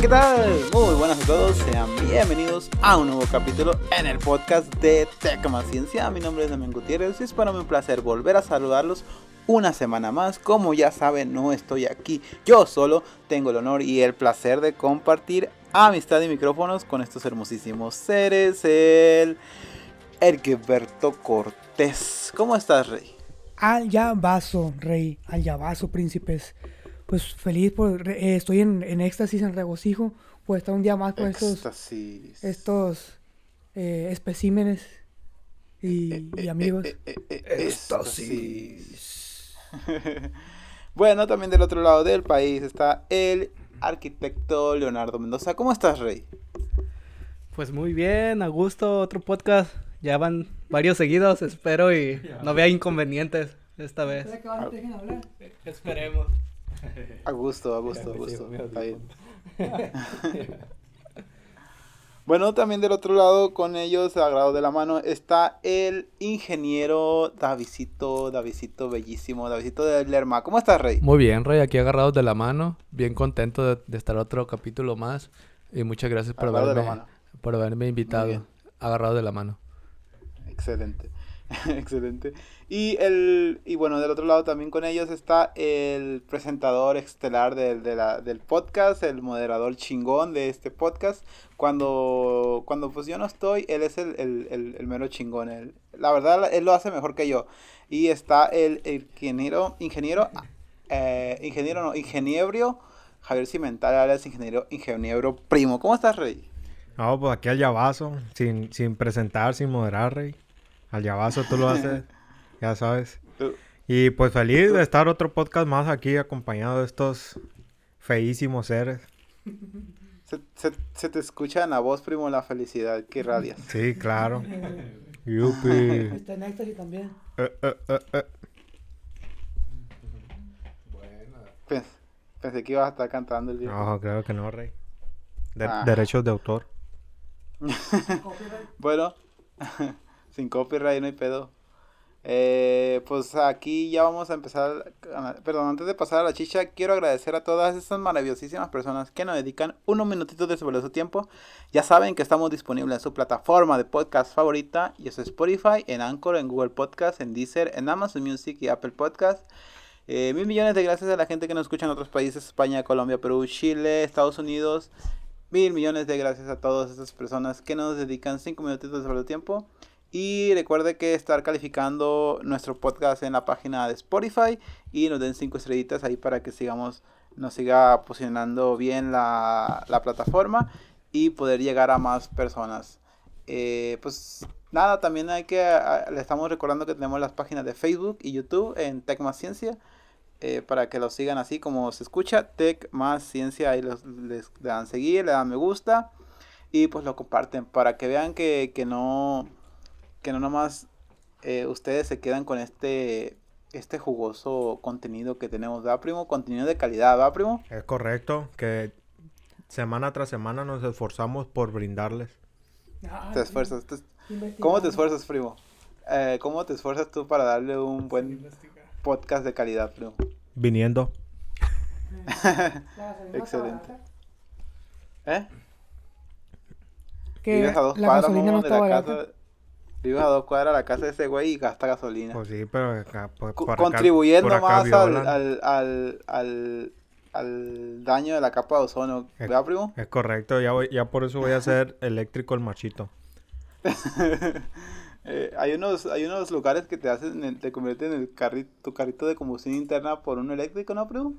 ¿qué tal? Muy buenas a todos, sean bienvenidos a un nuevo capítulo en el podcast de Tecma Ciencia. Mi nombre es Damián Gutiérrez y es para mí un placer volver a saludarlos una semana más. Como ya saben, no estoy aquí yo solo, tengo el honor y el placer de compartir amistad y micrófonos con estos hermosísimos seres. El Erqueberto Cortés. ¿Cómo estás, Rey? Al Yabazo, Rey, al Yabazo, príncipes pues feliz por eh, estoy en, en, éxtasis, en regocijo, por estar un día más con estos estos eh, especímenes y, eh, y amigos. éxtasis. bueno, también del otro lado del país está el arquitecto Leonardo Mendoza. ¿Cómo estás, Rey? Pues muy bien, a gusto, otro podcast. Ya van varios seguidos, espero y no vea inconvenientes esta vez. Esperemos. A gusto, a gusto, a gusto. Está bien. bueno, también del otro lado, con ellos, agarrado de la mano, está el ingeniero Davidito, Davidito bellísimo, Davidito de Lerma. ¿Cómo estás, Rey? Muy bien, Rey, aquí agarrados de la mano. Bien contento de, estar otro capítulo más. Y muchas gracias por, haberme, por haberme invitado. Agarrado de la mano. Excelente. Excelente. Y, el, y bueno, del otro lado también con ellos está el presentador estelar del, del podcast, el moderador chingón de este podcast. Cuando, cuando pues yo no estoy, él es el, el, mero chingón. Él, la verdad, él lo hace mejor que yo. Y está el, ingeniero, ingeniero, eh, ingeniero no, ingeniero Javier Cimental, es ingeniero, ingeniero primo. ¿Cómo estás, Rey? No, pues aquí al llavazo, sin, sin presentar, sin moderar, Rey. Al llavazo tú lo haces, ya sabes. Y pues feliz de estar otro podcast más aquí acompañado de estos feísimos seres. Se, te escucha en la voz, primo, la felicidad que radias. Sí, claro. Yupi. Está en éxtasis también. Eh, eh, eh, Pensé, que ibas a estar cantando el día. No, creo que no, Rey. Ah. Derechos de autor. bueno. Sin copyright no hay pedo. Eh, pues aquí ya vamos a empezar. Perdón, antes de pasar a la chicha, quiero agradecer a todas estas maravillosísimas personas que nos dedican unos minutitos de su tiempo. Ya saben que estamos disponibles en su plataforma de podcast favorita, y es Spotify, en Anchor, en Google Podcast, en Deezer, en Amazon Music y Apple Podcast. Eh, mil millones de gracias a la gente que nos escucha en otros países: España, Colombia, Perú, Chile, Estados Unidos. Mil millones de gracias a todas esas personas que nos dedican cinco minutitos de su tiempo. Y recuerde que estar calificando nuestro podcast en la página de Spotify y nos den 5 estrellitas ahí para que sigamos, nos siga posicionando bien la, plataforma y poder llegar a más personas. Eh, pues nada, también hay que, le estamos recordando que tenemos las páginas de Facebook y YouTube en Tech Más Ciencia. Eh, para que lo sigan así como se escucha, Tech Más Ciencia, ahí les, le dan seguir, le dan me gusta y pues lo comparten para que vean que, que no que no nomás eh, ustedes se quedan con este este jugoso contenido que tenemos, ¿verdad, primo? Contenido de calidad, ¿verdad, primo? Es correcto, que semana tras semana nos esforzamos por brindarles. Ah, te esfuerzas. ¿Cómo te esfuerzas, primo? Eh, ¿Cómo te esfuerzas tú para darle un buen podcast de calidad, primo? Viniendo. Excelente. ¿Eh? Que la gasolina no está barata. Vives a dos cuadras de la casa de ese güey y gasta gasolina. Pues sí, pero contribuyendo más al, al, al, al, daño de la capa de ozono. ¿Verdad, primo? Es correcto, ya, voy, ya por eso voy a ser eléctrico el machito. eh, hay unos hay unos lugares que te hacen te convierten en el carrito, tu carrito de combustión interna por un eléctrico, ¿no, primo?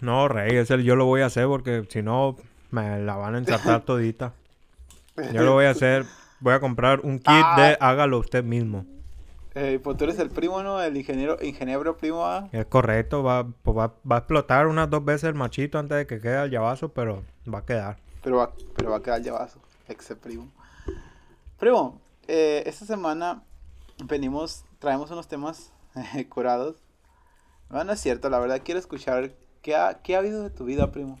No, rey, ese yo lo voy a hacer porque si no me la van a ensartar todita. Yo lo voy a hacer Voy a comprar un kit de ah. hágalo usted mismo. Eh, pues tú eres el primo, ¿no? El ingeniero, ingeniero primo. ¿ah? Es correcto, va, pues va, va, a explotar unas dos veces el machito antes de que quede el llavazo, pero va a quedar. Pero va, pero va a quedar el llavazo, ex primo. Primo, eh, esta semana venimos, traemos unos temas curados. No, no es cierto, la verdad quiero escuchar qué ha, qué ha habido de tu vida, primo.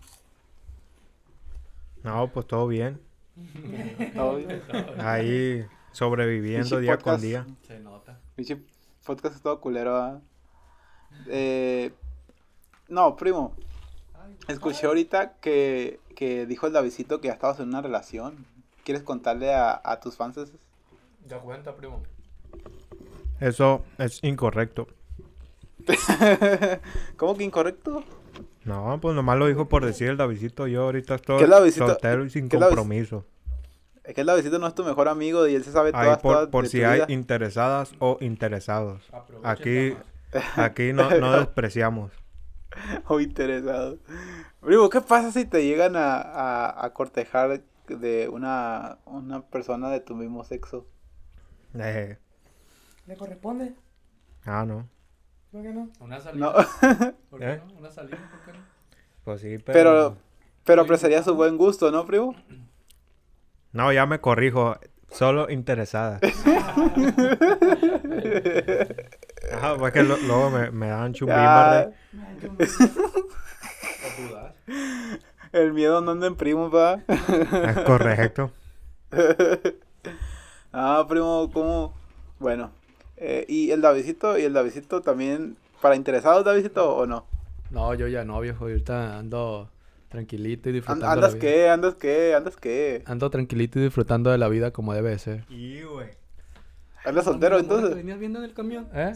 No, pues todo bien. Ahí sobreviviendo día con día. Se nota. podcast es todo culero. ¿ah? Eh, no, primo. Escuché ahorita que, que dijo el Davidito que ya estabas en una relación. ¿Quieres contarle a, a tus fans? Ya cuenta, primo. Eso es incorrecto. ¿Cómo que incorrecto? No, pues nomás lo dijo por decir el Davidito. Yo ahorita estoy soltero y sin compromiso. Es que el Davidito no es tu mejor amigo y él se sabe todas, por, por si hay interesadas o interesados. aquí, aquí no, no despreciamos. o interesados. Primo, ¿qué pasa si te llegan a, a, cortejar de una, una persona de tu mismo sexo? Eh. ¿Le corresponde? Ah, no. ¿Por qué no? Una salida. ¿Por qué ¿Eh? no? Una salida, ¿por qué no? Pues sí, pero... Pero, pero apreciaría su buen gusto, ¿no, primo? No, ya me corrijo. Solo interesada. Ajá, pues que luego me, me dan chumbimba. El miedo no anda en primo, pa. Es correcto. ah, primo, ¿cómo? Bueno, eh, ¿y el Davidito? ¿Y el Davidito también para interesados, Davidito, o no? No, yo ya no, viejo. Ahorita ando tranquilito y disfrutando ¿Andas de la vida. qué? ¿Andas qué? ¿Andas qué? Ando tranquilito y disfrutando de la vida como debe ser. Y, güey. ¿Andas soltero entonces? venías viendo en el camión? ¿Eh?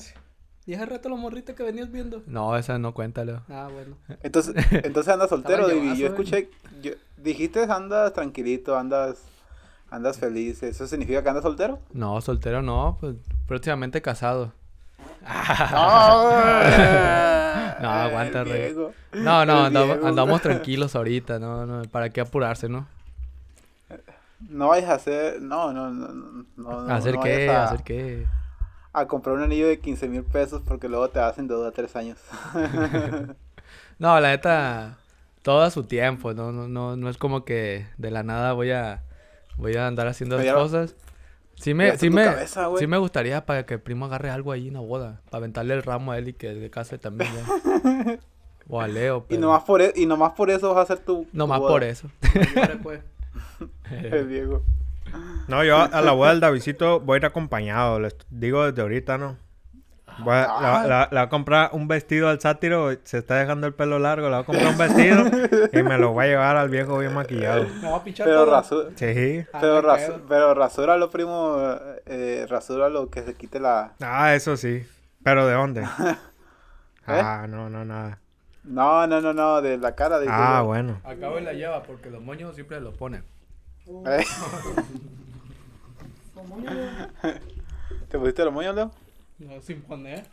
¿Y hace rato la morrita que venías viendo? No, esa no cuéntalo. Ah, bueno. Entonces, entonces andas soltero, y Yo escuché, yo, dijiste andas tranquilito, andas ¿Andas feliz? ¿Eso significa que andas soltero? No, soltero no, pues próximamente casado. no, aguanta, rey. No, no, andamos, tranquilos ahorita, no, no, ¿para qué apurarse, no? No vayas a hacer, no, no, no, no. ¿Hacer qué? A, ¿Hacer qué? A comprar un anillo de 15 mil pesos porque luego te hacen deuda tres años. no, la neta, todo a su tiempo, no, no, no, no es como que de la nada voy a Voy a andar haciendo las cosas. Sí me, sí, me, sí me gustaría para que el primo agarre algo ahí en la boda. Para aventarle el ramo a él y que se case también. o a Leo. Y, nomás por e, y nomás por eso vas a hacer tu. Nomás por eso. el Diego. No, yo a la boda del Davidito voy a ir acompañado. Les digo desde ahorita, ¿no? Voy a, la, voy a comprar un vestido al sátiro, se está dejando el pelo largo, le voy a comprar un vestido y me lo voy a llevar al viejo bien maquillado. Me va a pichar pero rasura. Sí. Ah, pero, rasu pero rasúralo, primo, eh, rasúralo que se quite la... Ah, eso sí. ¿Pero de dónde? ¿Eh? Ah, no, no, nada. No, no, no, no, de la cara. De ah, bueno. Acabo la lleva porque los moños siempre los ponen. ¿Eh? ¿Te pusiste los moños, Leo? No, sin poner.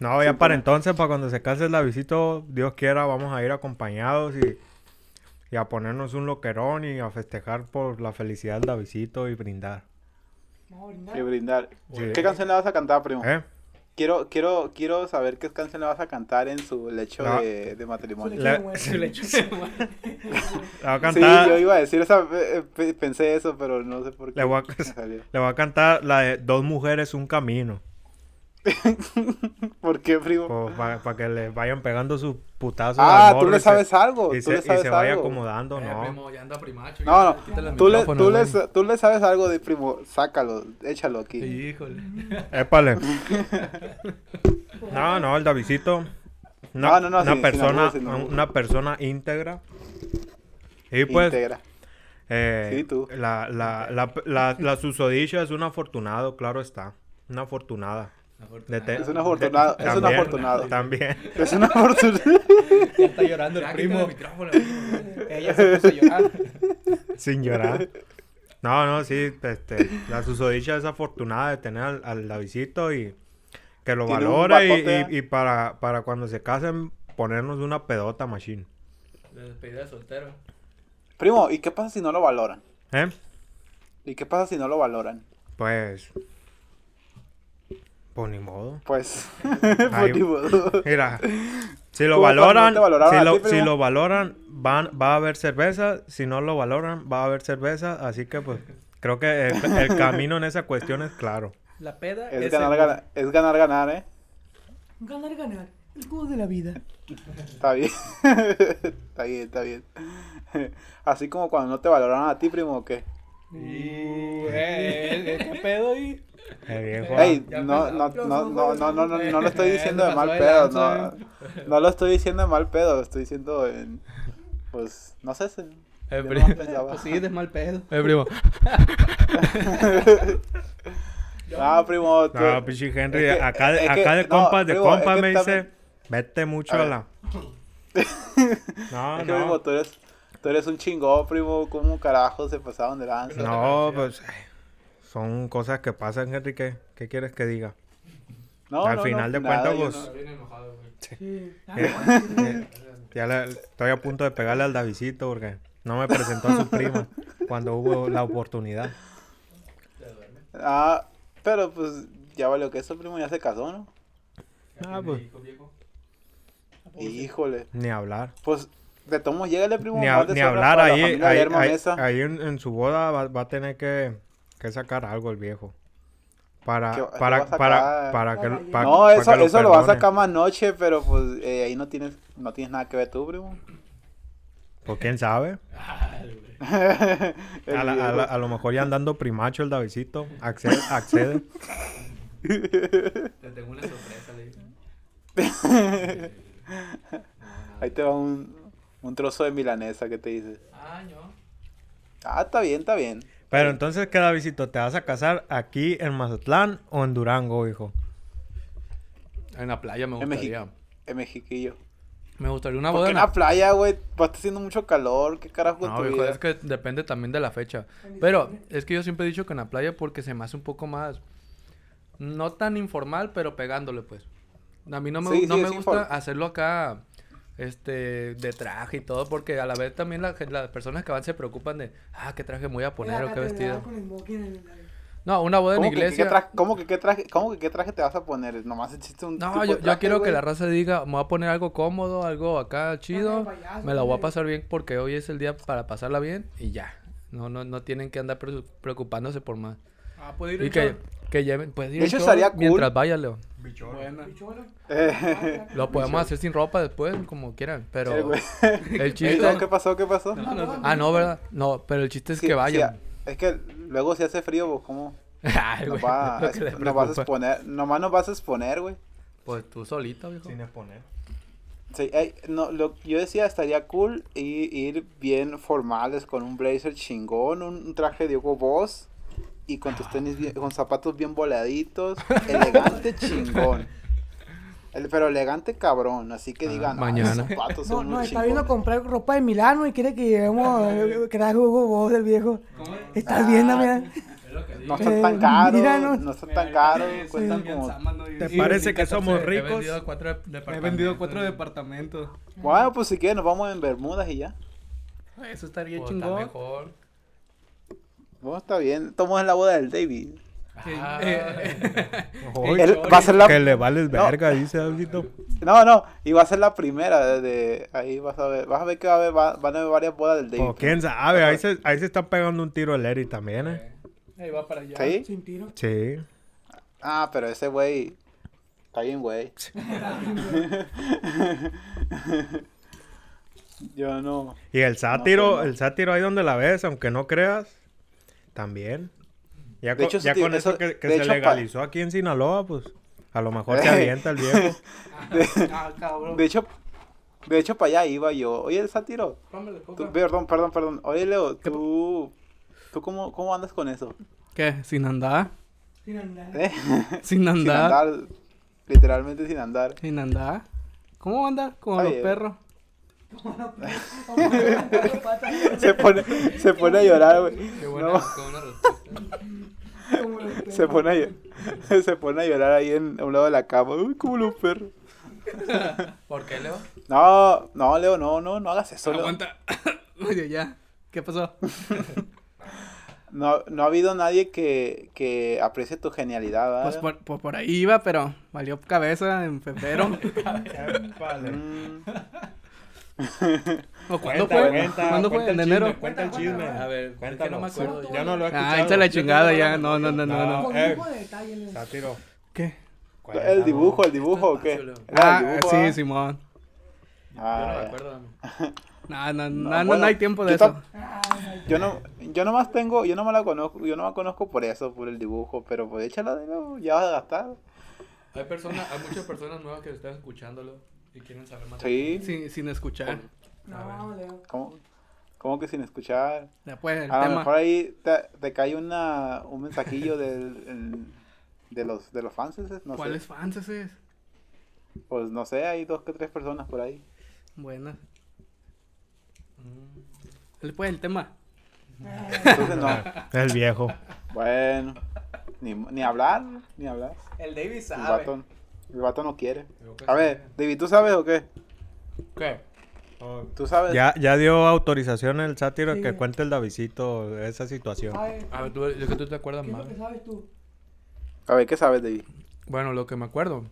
No, ya para entonces, para cuando se case la visita, Dios quiera, vamos a ir acompañados y, y a ponernos un loquerón y a festejar por la felicidad del Davidito y brindar. Y brindar. ¿Qué canción le vas a cantar, primo? ¿Eh? Quiero, quiero, quiero saber qué canción le vas a cantar en su lecho de, de, matrimonio. Su lecho de muerte. a cantar... Sí, yo iba a decir esa, pensé eso, pero no sé por qué. Le voy le voy a cantar la de Dos mujeres, un camino. ¿Por qué, primo? Para que le vayan pegando sus putazos. Ah, tú le sabes algo. Y tú se, vaya acomodando, eh, ¿no? Primo, ya anda primacho, no, no. Tú le, tú, le, tú le sabes algo de primo. Sácalo, échalo aquí. Híjole. Épale. no, no, el Davidito. Una, no, no, no, una persona, una persona íntegra. Y pues. Íntegra. Eh, sí, tú. La, la, la, la, la susodicha es un afortunado, claro está. Una afortunada. Es un afortunado. es un afortunado. También. Es un afortunado. ya está llorando el primo. Ella se puso a llorar. Sin llorar. No, no, sí. Este, la susodicha es afortunada de tener al, al Davidito y que lo valora y, y, para, para cuando se casen ponernos una pedota machine. De despedida de soltero. Primo, ¿y qué pasa si no lo valoran? ¿Eh? ¿Y qué pasa si no lo valoran? Pues pues ni modo. Pues, pues ni modo. Mira, si lo valoran, si, lo, valoran, van, va a haber cerveza. Si no lo valoran, va a haber cerveza. Así que, pues, creo que el, camino en esa cuestión es claro. La peda es, ganar, ganar, es ganar, ganar, ¿eh? Ganar, ganar. El juego de la vida. Está bien. está bien, está bien. Así como cuando no te valoran a ti, primo, ¿o qué? Uh, eh, eh, eh, ¿Qué pedo ahí? No, no, no, no, no, no, no, lo estoy diciendo de mal pedo, no, lo estoy diciendo de mal pedo, estoy diciendo en, pues, no sé, si, primo. Pues sí, de mal pedo. El primo. no, primo. Tú... No, pinche Henry, acá, es acá de compas, de compas me dice, vete mucho a, la... no, es que, no. Primo, tú eres, tú eres un chingón, primo. ¿Cómo carajo se pasaron de lanza? No, pues... Son cosas que pasan, Henry. ¿Qué, quieres que diga? No, Al final de cuentas, pues... Sí. ya estoy a punto de pegarle al Davidito porque no me presentó a su prima cuando hubo la oportunidad. Ah, pero pues ya valió que eso primo ya se casó, ¿no? Ah, pues. Híjole. Ni hablar. Pues de todos modos, el primo. Ni, ni hablar ahí. Ahí, ahí, en, su boda va, a tener que, que sacar algo el viejo. Para, para, para, para, que, No, eso, eso lo, vas a sacar más noche, pero pues eh, ahí no tienes, no tienes nada que ver tú, primo. Pues quién sabe. a, a, lo mejor ya andando primacho el Davidito. Accede. accede. Te tengo una sorpresa, le Ahí te va un, un trozo de milanesa que te dice. Ah, no. Ah, está bien, está bien. Pero entonces, ¿qué Davidito? ¿Te vas a casar aquí en Mazatlán o en Durango, hijo? En la playa me gustaría. En, Mexiquillo. Me gustaría una boda en la playa, güey. Va a estar haciendo mucho calor. ¿Qué carajo No, viejo, es que depende también de la fecha. Pero es que yo siempre he dicho que en la playa porque se me hace un poco más... No tan informal, pero pegándole, pues. A mí no me, no me gusta hacerlo acá este, de traje y todo, porque a la vez también las personas que van se preocupan de, ah, qué traje me voy a poner o qué vestido. No, una boda en iglesia. Que, ¿Cómo que qué traje, cómo que qué traje te vas a poner? Nomás existe un. No, yo, yo, quiero que la raza diga, me voy a poner algo cómodo, algo acá chido. me la voy a pasar bien porque hoy es el día para pasarla bien y ya. No, no, no tienen que andar preocupándose por más. Ah, puede ir y que, que lleven, pues ir estaría cool. mientras vaya, Leo. Lo podemos hacer sin ropa después, como quieran, pero el chiste... ¿Qué pasó? ¿Qué pasó? ah, no, ¿verdad? No, pero el chiste es que vayan. es que luego si hace frío, pues, ¿cómo? nos, va, vas a exponer, nomás nos vas a exponer, güey. Pues tú solito, viejo. Sin exponer. Sí, no, lo, yo decía, estaría cool ir, ir bien formales con un blazer chingón, un, traje de Hugo Boss y con tus tenis bien, con zapatos bien voladitos, elegante chingón. El, pero elegante cabrón, así que ah, digan, mañana. zapatos no, no, está viendo comprar ropa de Milano y quiere que llevemos que traje Hugo Boss del viejo. Estás viendo, mira. No están tan caros, no, no están tan caros, cuestan como... ¿Te parece que somos ricos? He vendido cuatro departamentos. He vendido cuatro departamentos. Bueno, pues si quieres nos vamos en Bermudas y ya. Eso estaría chingón. mejor. Bueno, está bien. Tomamos en la boda del David. Ah. va a ser la... Que le vales verga, dice Davidito. No, no, y va a ser la primera de, ahí vas a ver, vas a ver que va a haber, van a haber varias bodas del David. Oh, quién sabe, ahí se, ahí se está pegando un tiro el Eri también, eh. Ahí va para allá. ¿Sí? Sin tiro. Sí. Ah, pero ese güey está bien, güey. Yo no. Y el sátiro, el sátiro ahí donde la ves, aunque no creas, también. Ya, con, ya con eso, que, se legalizó aquí en Sinaloa, pues a lo mejor se avienta el viejo. Ah, de, hecho, de hecho, para allá iba yo. Oye, el sátiro. perdón, perdón, perdón. Oye, Leo, tú, ¿tú cómo, cómo andas con eso? ¿Qué? ¿Sin andar? Sin andar. ¿Eh? Sin andar. Sin andar. Literalmente sin andar. Sin andar. ¿Cómo andar? Como los perros. se, pone, se pone a llorar, güey. Qué buena, se pone, a, se pone a llorar ahí en, a un lado de la cama. Uy, como los perros. ¿Por qué, Leo? No, no, Leo, no, no, no hagas eso. Aguanta. Oye, ya. ¿Qué pasó? No, no ha habido nadie que, que aprecie tu genialidad, ¿verdad? Pues por, por, por, ahí iba, pero valió cabeza en febrero. ¿Cuándo fue? ¿Cuándo fue? ¿En enero? Cuenta el chisme. A ver, cuéntalo. No me acuerdo. Ya no lo he escuchado. Ah, echa la chingada ya. No, no, no, no. no. Eh, sátiro. ¿Qué? ¿El dibujo, el dibujo o qué? Ah, sí, ah? Simón. Ah, yo no me acuerdo. No, no, no, no, hay tiempo de eso. Yo no, yo nomás tengo, yo no me la conozco, yo no me conozco por eso, por el dibujo, pero pues échala de nuevo, ya vas a gastar. Hay personas, hay muchas personas nuevas que están escuchándolo y quieren saber más. Sí. Sin, sin escuchar. No, Leo. ¿Cómo? ¿Cómo que sin escuchar? Después, a lo mejor ahí te, cae una, un mensajillo del, de los de los fans, no ¿Cuáles fans es? Pues no sé, hay dos que tres personas por ahí. Bueno. Después el tema. Entonces no. El viejo. Bueno. Ni, ni hablar, ni hablar. El David sabe. El el vato no quiere. A ver, David, ¿tú sabes o qué? ¿Qué? ¿Tú sabes? Ya, ya dio autorización el sátiro que cuente el Davidito esa situación. A ver, tú, que tú te acuerdas más. ¿Qué sabes tú? A ver, ¿qué sabes, David? Bueno, lo que me acuerdo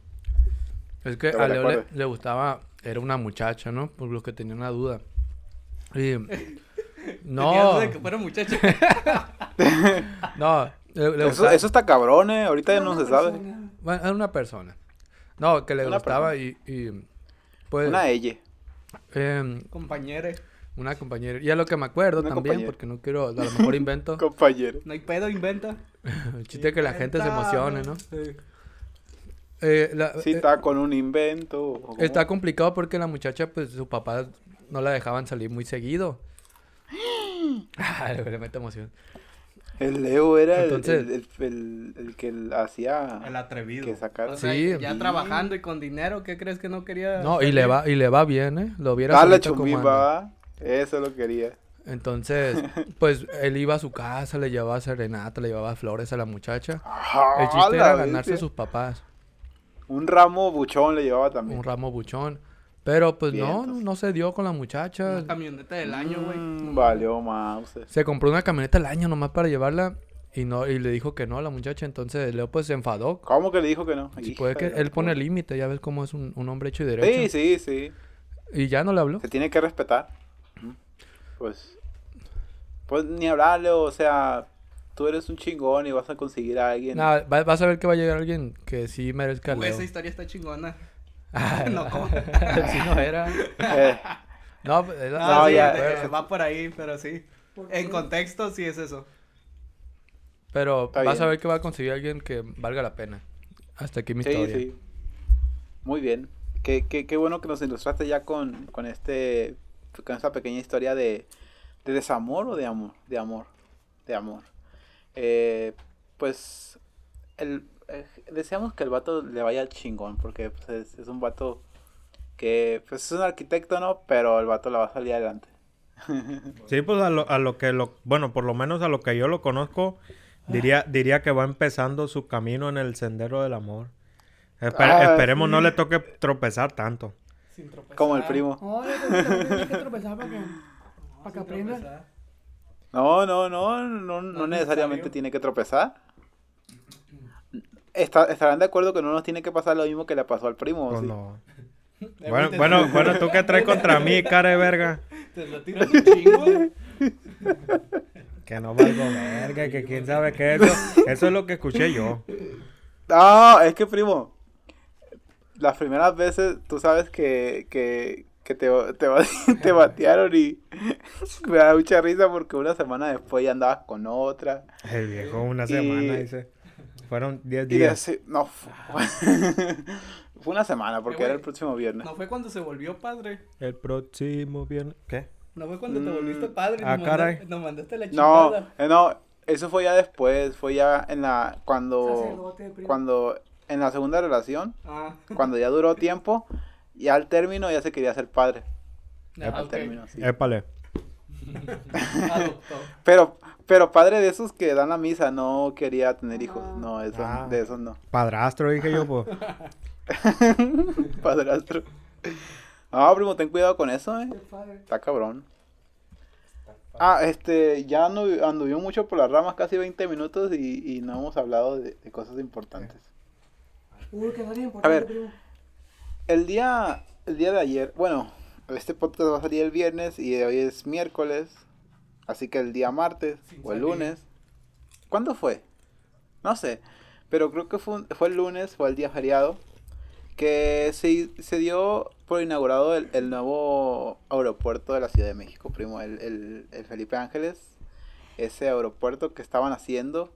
es que a Leo le, gustaba, era una muchacha, ¿no? Por lo que tenía una duda. Y... No. de que fuera muchacha. no. eso, eso, está cabrón, ¿eh? Ahorita ya no se sabe. Bueno, es una persona. No, que le gustaba y, y, Pues, una ella. Eh, compañera. Una compañera. Y a lo que me acuerdo también, porque no quiero, a lo mejor invento. compañera. No hay pedo, inventa. El chiste es que la gente se emocione, ¿no? Sí. Eh, sí, está con un invento. Está complicado porque la muchacha, pues, su papá no la dejaban salir muy seguido. le mete emoción. El Leo era el, el, el, que hacía... El atrevido. Que sacar... sí. Ya trabajando y con dinero, ¿qué crees que no quería? No, y le va y le va bien, ¿eh? Lo hubiera Dale chumimba, eso lo quería. Entonces, pues él iba a su casa, le llevaba serenata, le llevaba flores a la muchacha. el chiste era ganarse a sus papás. Un ramo buchón le llevaba también. Un ramo buchón. Pero pues no, no se dio con la muchacha. Una camioneta del año, güey. Mm, valió más. Se compró una camioneta del año nomás para llevarla y no y le dijo que no a la muchacha. Entonces Leo pues se enfadó. ¿Cómo que le dijo que no? Sí, puede que él pone límite, ya ves cómo es un, un, hombre hecho y derecho. Sí, sí, sí. Y ya no le habló. Se tiene que respetar. Pues. Pues ni hablarle, o sea, tú eres un chingón y vas a conseguir a alguien. Nada, vas a ver que va a llegar alguien que sí merezca Leo. esa historia está chingona. No, ¿cómo? si no era. Eh. No, no, no ya, va por ahí, pero sí. En contexto sí es eso. Pero vas a ver que va a conseguir alguien que valga la pena. Hasta aquí mi sí, historia. Sí. Muy bien. Qué, qué, qué bueno que nos ilustraste ya con, con este con esta pequeña historia de, de desamor o de amor. De amor. De amor. Eh, pues el, eh, deseamos que el vato le vaya chingón, porque pues, es, un vato que pues es un arquitecto, ¿no? Pero el vato la va a salir adelante. sí, pues a lo, a lo que lo, bueno, por lo menos a lo que yo lo conozco, diría, diría que va empezando su camino en el sendero del amor. Ah, esperemos no le toque tropezar tanto. Como el primo. No, no, no, no, no, necesariamente tiene que tropezar estarán de acuerdo que no nos tiene que pasar lo mismo que le pasó al primo. Pues no. Bueno, bueno, bueno, ¿tú qué traes contra mí, cara de verga? Te lo tiras un chingo. que no valgo verga, que quién sabe qué es eso. Eso es lo que escuché yo. No, es que primo, las primeras veces tú sabes que, que, que te, te, te batearon y me da mucha risa porque una semana después ya andabas con otra. El viejo una semana dice. Fueron 10 días. no, fue una semana porque era el próximo viernes. ¿No fue cuando se volvió padre? El próximo viernes. ¿Qué? ¿No fue cuando te volviste mm, padre? Ah, caray. Nos mandaste la chingada. No, eh, no, eso fue ya después, fue ya en la, cuando, cuando, en la segunda relación, ah. cuando ya duró tiempo, y al término ya se quería ser padre. Ah, al término, sí. Épale. Pero, pero padre de esos que dan la misa, no quería tener hijos. No, eso, ah. de esos no. Padrastro, dije yo, pues. Padrastro. No, primo, ten cuidado con eso, eh. Está cabrón. Ah, este, ya anduvimos mucho por las ramas, casi 20 minutos y, y no hemos hablado de, cosas importantes. A ver, el día, el día de ayer, bueno, este podcast va a salir el viernes y hoy es miércoles. Así que el día martes o el lunes. ¿Cuándo fue? No sé. Pero creo que fue, fue el lunes, fue el día feriado. Que se, se dio por inaugurado el, nuevo aeropuerto de la Ciudad de México, primo. El, el, Felipe Ángeles. Ese aeropuerto que estaban haciendo.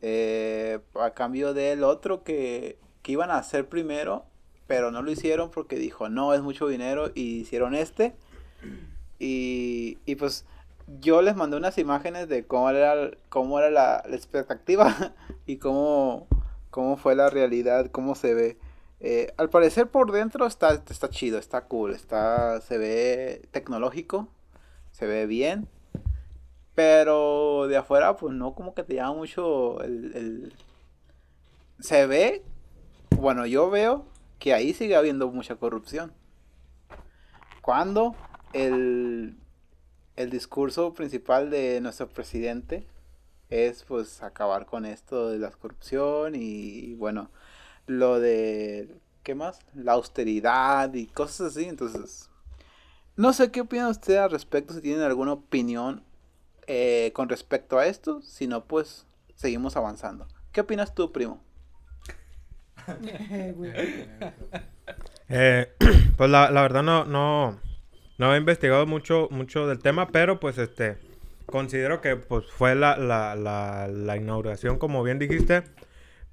Eh, a cambio del otro que, que iban a hacer primero pero no lo hicieron porque dijo, no, es mucho dinero y hicieron este. Y, y pues yo les mandé unas imágenes de cómo era, cómo era la, expectativa y cómo, cómo fue la realidad, cómo se ve. Eh, al parecer por dentro está, está chido, está cool, está, se ve tecnológico, se ve bien. Pero de afuera, pues no como que te llama mucho el, el... Se ve, bueno, yo veo que ahí sigue habiendo mucha corrupción. Cuando el, el discurso principal de nuestro presidente es pues acabar con esto de la corrupción y bueno, lo de, ¿qué más? La austeridad y cosas así. Entonces, no sé qué opina usted al respecto, si tienen alguna opinión eh, con respecto a esto. Si no, pues seguimos avanzando. ¿Qué opinas tú, primo? Eh, pues la, la, verdad no, no, no he investigado mucho, mucho del tema, pero pues este considero que pues fue la, la, la, la inauguración, como bien dijiste,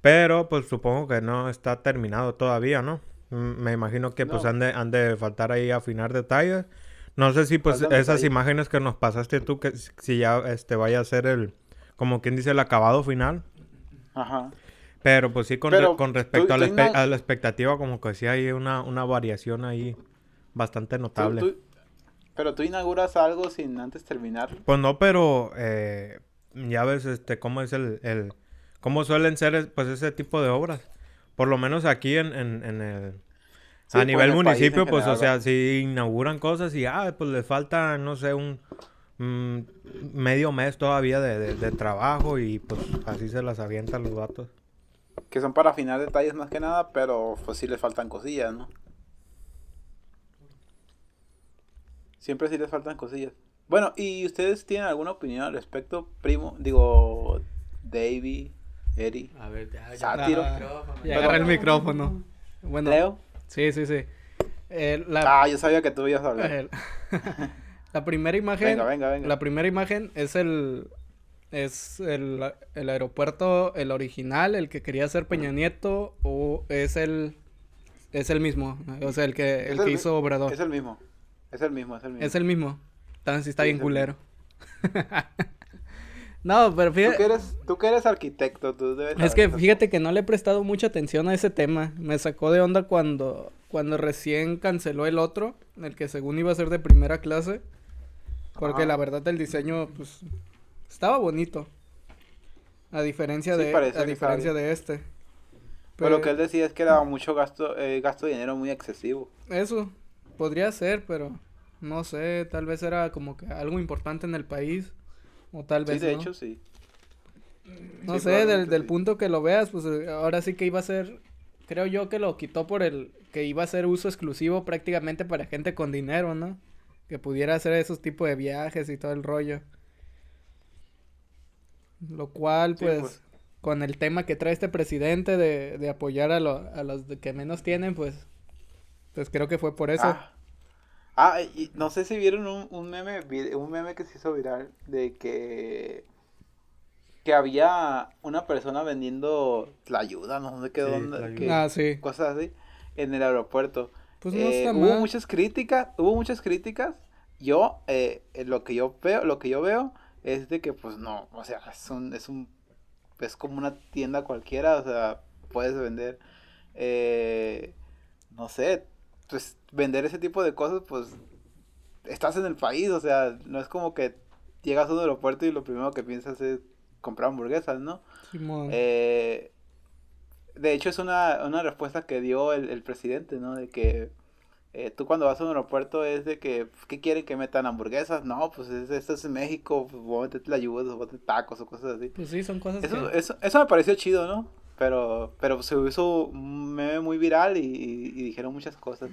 pero pues supongo que no está terminado todavía, ¿no? Me imagino que pues han de, han de faltar ahí afinar detalles. No sé si pues esas imágenes que nos pasaste tú, que si ya este vaya a ser el, como quien dice, el acabado final. Ajá. Pero pues sí, con, con respecto a, la a, la expectativa, como que sí hay una, una variación ahí bastante notable. pero tú inauguras algo sin antes terminar. Pues no, pero eh, ya ves este cómo es el, el cómo suelen ser pues ese tipo de obras. Por lo menos aquí en, en, el... a pues, nivel municipio, pues, o sea, si inauguran cosas y, ah, pues les falta, no sé, un mm, medio mes todavía de, de, trabajo y pues así se las avientan los vatos. Que son para afinar detalles más que nada, pero pues sí les faltan cosillas, ¿no? Siempre sí les faltan cosillas. Bueno, ¿y ustedes tienen alguna opinión al respecto, primo? Digo, Davy, Eri. A ver, ya, Sátiro. Ya, agarra el micrófono. Bueno, ¿Leo? Sí, sí, sí. Eh, la... Ah, yo sabía que tú ibas a hablar. la primera imagen. Venga, venga, venga. La primera imagen es el. Es el, el aeropuerto, el original, el que quería ser Peña Nieto, o es el. Es el mismo. O sea, el que, el, que hizo Obrador. Es el mismo. Es el mismo, es el mismo. Es el mismo. Entonces está bien culero. No, pero fíjate. Tú que eres, tú que eres arquitecto, tú debes. Es que fíjate que no le he prestado mucha atención a ese tema. Me sacó de onda cuando, cuando recién canceló el otro, el que según iba a ser de primera clase. Porque la verdad el diseño, pues, estaba bonito. A diferencia de, a diferencia de este. Pero, lo que él decía es que era mucho gasto, eh, gasto de dinero muy excesivo. Eso, podría ser, pero no sé, tal vez era como que algo importante en el país o tal vez. Sí, de hecho, sí. No sé, del, del punto que lo veas, pues eh, ahora sí que iba a ser. Creo yo que lo quitó por el. que iba a ser uso exclusivo prácticamente para gente con dinero, ¿no? Que pudiera hacer esos tipos de viajes y todo el rollo. Lo cual, pues, pues, con el tema que trae este presidente de, de apoyar a, a los que menos tienen, pues. Pues creo que fue por eso. Ah. Ah, y no sé si vieron un, un meme, un meme que se hizo viral de que que había una persona vendiendo la ayuda, no sé qué dónde, ah, sí. cosas así en el aeropuerto. Pues no eh, hubo muchas críticas, hubo muchas críticas. Yo eh, lo que yo veo, lo que yo veo es de que pues no, o sea, es un es un es como una tienda cualquiera, o sea, puedes vender eh, no sé, pues vender ese tipo de cosas, pues estás en el país, o sea, no es como que llegas a un aeropuerto y lo primero que piensas es comprar hamburguesas, ¿no? Eh, de hecho, es una, una respuesta que dio el, presidente, ¿no? De que eh, tú cuando vas a un aeropuerto es de que, ¿qué quieren que metan hamburguesas? No, pues esto es México, pues voy a meterte la ayuda, voy a meter tacos o cosas así. Pues sí, son cosas eso, eso, eso me pareció chido, ¿no? Pero, pero se hizo un meme muy viral y, dijeron muchas cosas,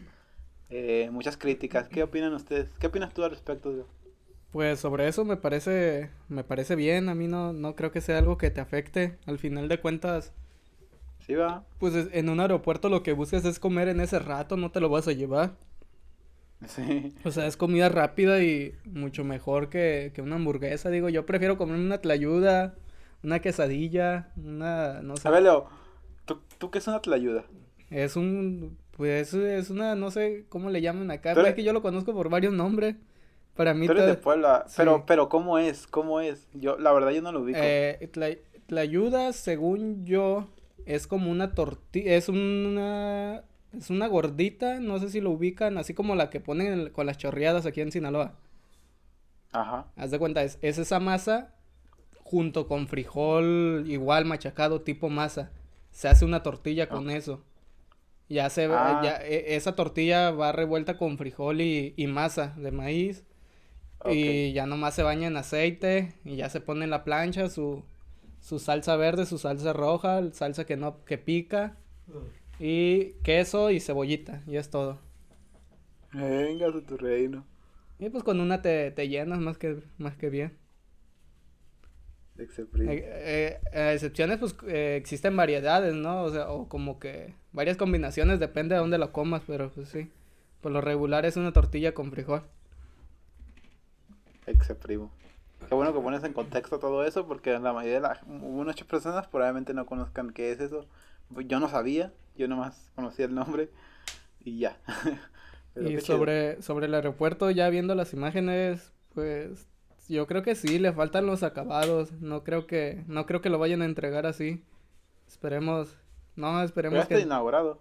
eh, muchas críticas. ¿Qué opinan ustedes? ¿Qué opinas tú al respecto? Pues sobre eso me parece, me parece bien. A mí no, no creo que sea algo que te afecte. Al final de cuentas, sí va. Pues en un aeropuerto lo que buscas es comer en ese rato, no te lo vas a llevar. Sí. O sea, es comida rápida y mucho mejor que, que una hamburguesa. Digo, yo prefiero comer una tlayuda una quesadilla, una, no sé. A ver, Leo, ¿tú, qué es una tlayuda? Es un, pues es una, no sé cómo le llaman acá, Pero... es que yo lo conozco por varios nombres. Para mí... Tú eres de Puebla, pero, pero ¿cómo es? ¿Cómo es? Yo, la verdad yo no lo ubico. Eh, la, ayuda, según yo, es como una tortilla, es una... Es una gordita, no sé si lo ubican, así como la que ponen con las chorreadas aquí en Sinaloa. Ajá. Haz de cuenta, es, es esa masa junto con frijol igual machacado tipo masa. Se hace una tortilla con eso. Ya se ah. ya, e, esa tortilla va revuelta con frijol y, y masa de maíz. Y ya nomás se baña en aceite y ya se pone en la plancha su, su salsa verde, su salsa roja, salsa que no que pica y queso y cebollita y es todo. Venga de tu reino. Y pues con una te, te llenas más que más que bien. Eh, eh, excepciones, pues eh, existen variedades, ¿no? O sea, o como que varias combinaciones, depende de dónde lo comas, pero pues sí. Por lo regular es una tortilla con frijol. Exprimo. Qué bueno que pones en contexto todo eso, porque la mayoría de las muchas personas probablemente no conozcan qué es eso. Yo no sabía, yo nomás conocía el nombre y ya. y sobre, sobre el aeropuerto, ya viendo las imágenes, pues yo creo que sí, le faltan los acabados. No creo que, no creo que lo vayan a entregar así. Esperemos, no, esperemos que. inaugurado.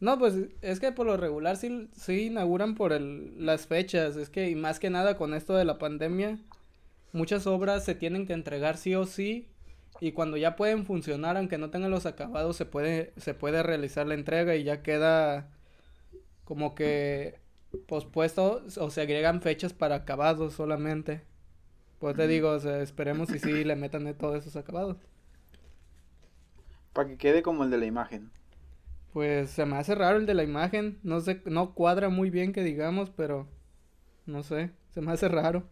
No, pues es que por lo regular sí, sí inauguran por el, las fechas. Es que, y más que nada con esto de la pandemia, muchas obras se tienen que entregar sí o sí. Y cuando ya pueden funcionar, aunque no tengan los acabados, se puede, se puede realizar la entrega y ya queda como que pospuesto o se agregan fechas para acabados solamente. Pues te digo, o sea, esperemos y sí le metan de todos esos acabados. Para que quede como el de la imagen. Pues se me hace raro el de la imagen. No sé, no cuadra muy bien que digamos, pero no sé, se me hace raro.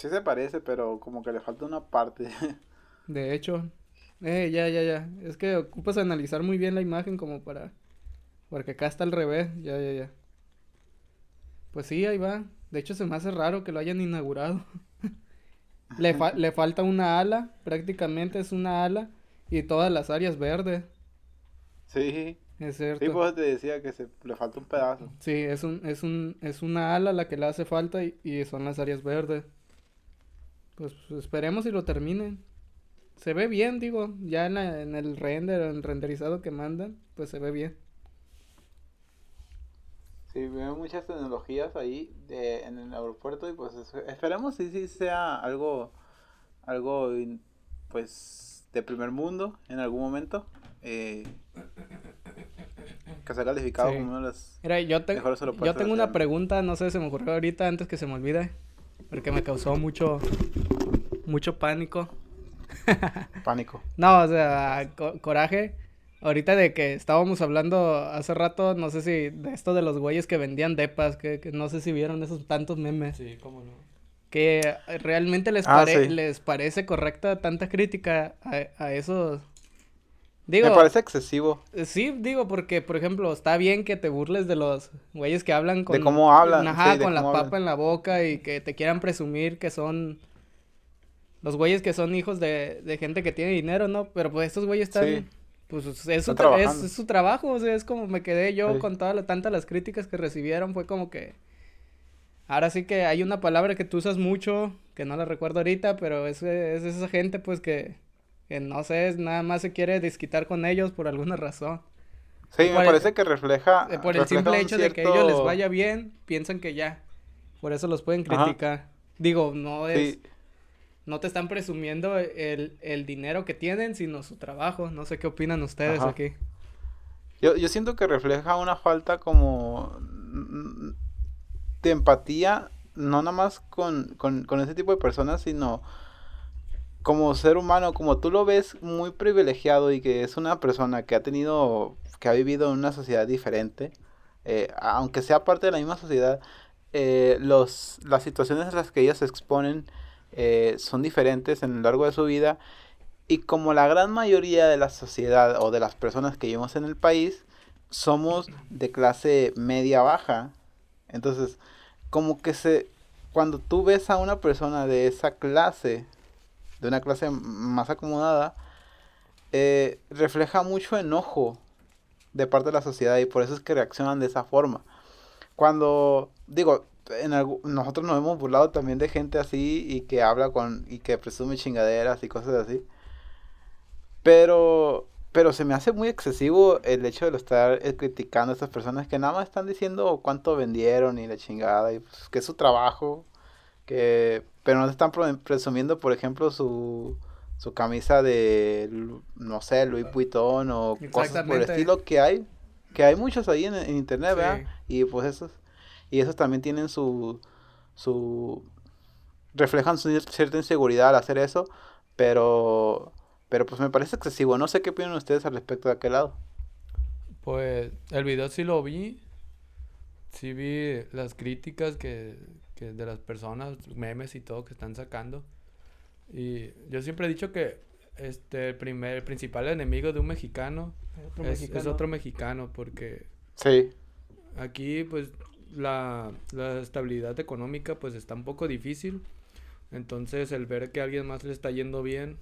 Sí se parece, pero como que le falta una parte. De hecho, eh, ya, ya, ya. Es que ocupas analizar muy bien la imagen como para... Porque acá está al revés, ya, ya, ya. Pues sí, ahí va. De hecho, se me hace raro que lo hayan inaugurado. Le, le falta una ala, prácticamente es una ala, y todas las áreas verdes. Sí. Es cierto. Sí, pues te decía que se, le falta un pedazo. Sí, es, un, es, un, es una ala la que le hace falta y, son las áreas verdes. Pues, esperemos y lo terminen. Se ve bien, digo, ya en, en el render, en el renderizado que mandan, pues se ve bien. Sí, veo muchas tecnologías ahí de, en el aeropuerto y pues esperemos si sí sea algo, algo pues de primer mundo en algún momento. Eh, que sea calificado como uno de los Mira, yo, yo tengo una pregunta, no sé, se me ocurrió ahorita antes que se me olvide, porque me causó mucho, mucho pánico. pánico. no, o sea, coraje. Ahorita de que estábamos hablando hace rato, no sé si de esto de los güeyes que vendían depas, que, que no sé si vieron esos tantos memes. Sí, cómo no. Que realmente les, ah, les parece correcta tanta crítica a, a esos... Digo, Me parece excesivo. Sí, digo, porque, por ejemplo, está bien que te burles de los güeyes que hablan con... De cómo hablan. Ajá, con la papa en la boca y que te quieran presumir que son... Los güeyes que son hijos de, de gente que tiene dinero, ¿no? Pero pues estos güeyes están pues es su, es, su, trabajo, o sea, es como me quedé yo con todas la, tantas las críticas que recibieron, fue como que... Ahora sí que hay una palabra que tú usas mucho, que no la recuerdo ahorita, pero es, es esa gente pues que, que no sé, nada más se quiere desquitar con ellos por alguna razón. Sí, me parece que refleja... Eh, por el simple hecho de que a ellos les vaya bien, piensan que ya. Por eso los pueden criticar. Digo, no es no te están presumiendo el, el, dinero que tienen, sino su trabajo. No sé qué opinan ustedes aquí. Yo, yo siento que refleja una falta como de empatía, no nada más con, con, con ese tipo de personas, sino como ser humano, como tú lo ves muy privilegiado y que es una persona que ha tenido, que ha vivido en una sociedad diferente, eh, aunque sea parte de la misma sociedad, eh, los, las situaciones en las que ellos se exponen eh, son diferentes en lo largo de su vida y como la gran mayoría de la sociedad o de las personas que vivimos en el país somos de clase media baja, entonces como que se cuando tú ves a una persona de esa clase, de una clase más acomodada, eh, refleja mucho enojo de parte de la sociedad y por eso es que reaccionan de esa forma. Cuando, digo, en nosotros nos hemos burlado también de gente así y que habla con y que presume chingaderas y cosas así. Pero pero se me hace muy excesivo el hecho de estar eh, criticando a estas personas que nada más están diciendo cuánto vendieron y la chingada y pues, que es su trabajo, que pero no están presumiendo, por ejemplo, su su camisa de no sé, Louis Vuitton o cosas por el estilo que hay, que hay muchos ahí en, internet, ¿verdad? Y pues esos y esos también tienen su su reflejan su cierta inseguridad al hacer eso, pero pero pues me parece excesivo. No sé qué opinan ustedes al respecto de aquel lado. Pues el video sí lo vi. Sí vi las críticas que, que de las personas, memes y todo que están sacando. Y yo siempre he dicho que este el primer el principal enemigo de un mexicano, es, es, otro mexicano porque sí aquí pues la, la estabilidad económica pues está un poco difícil. Entonces el ver que a alguien más le está yendo bien.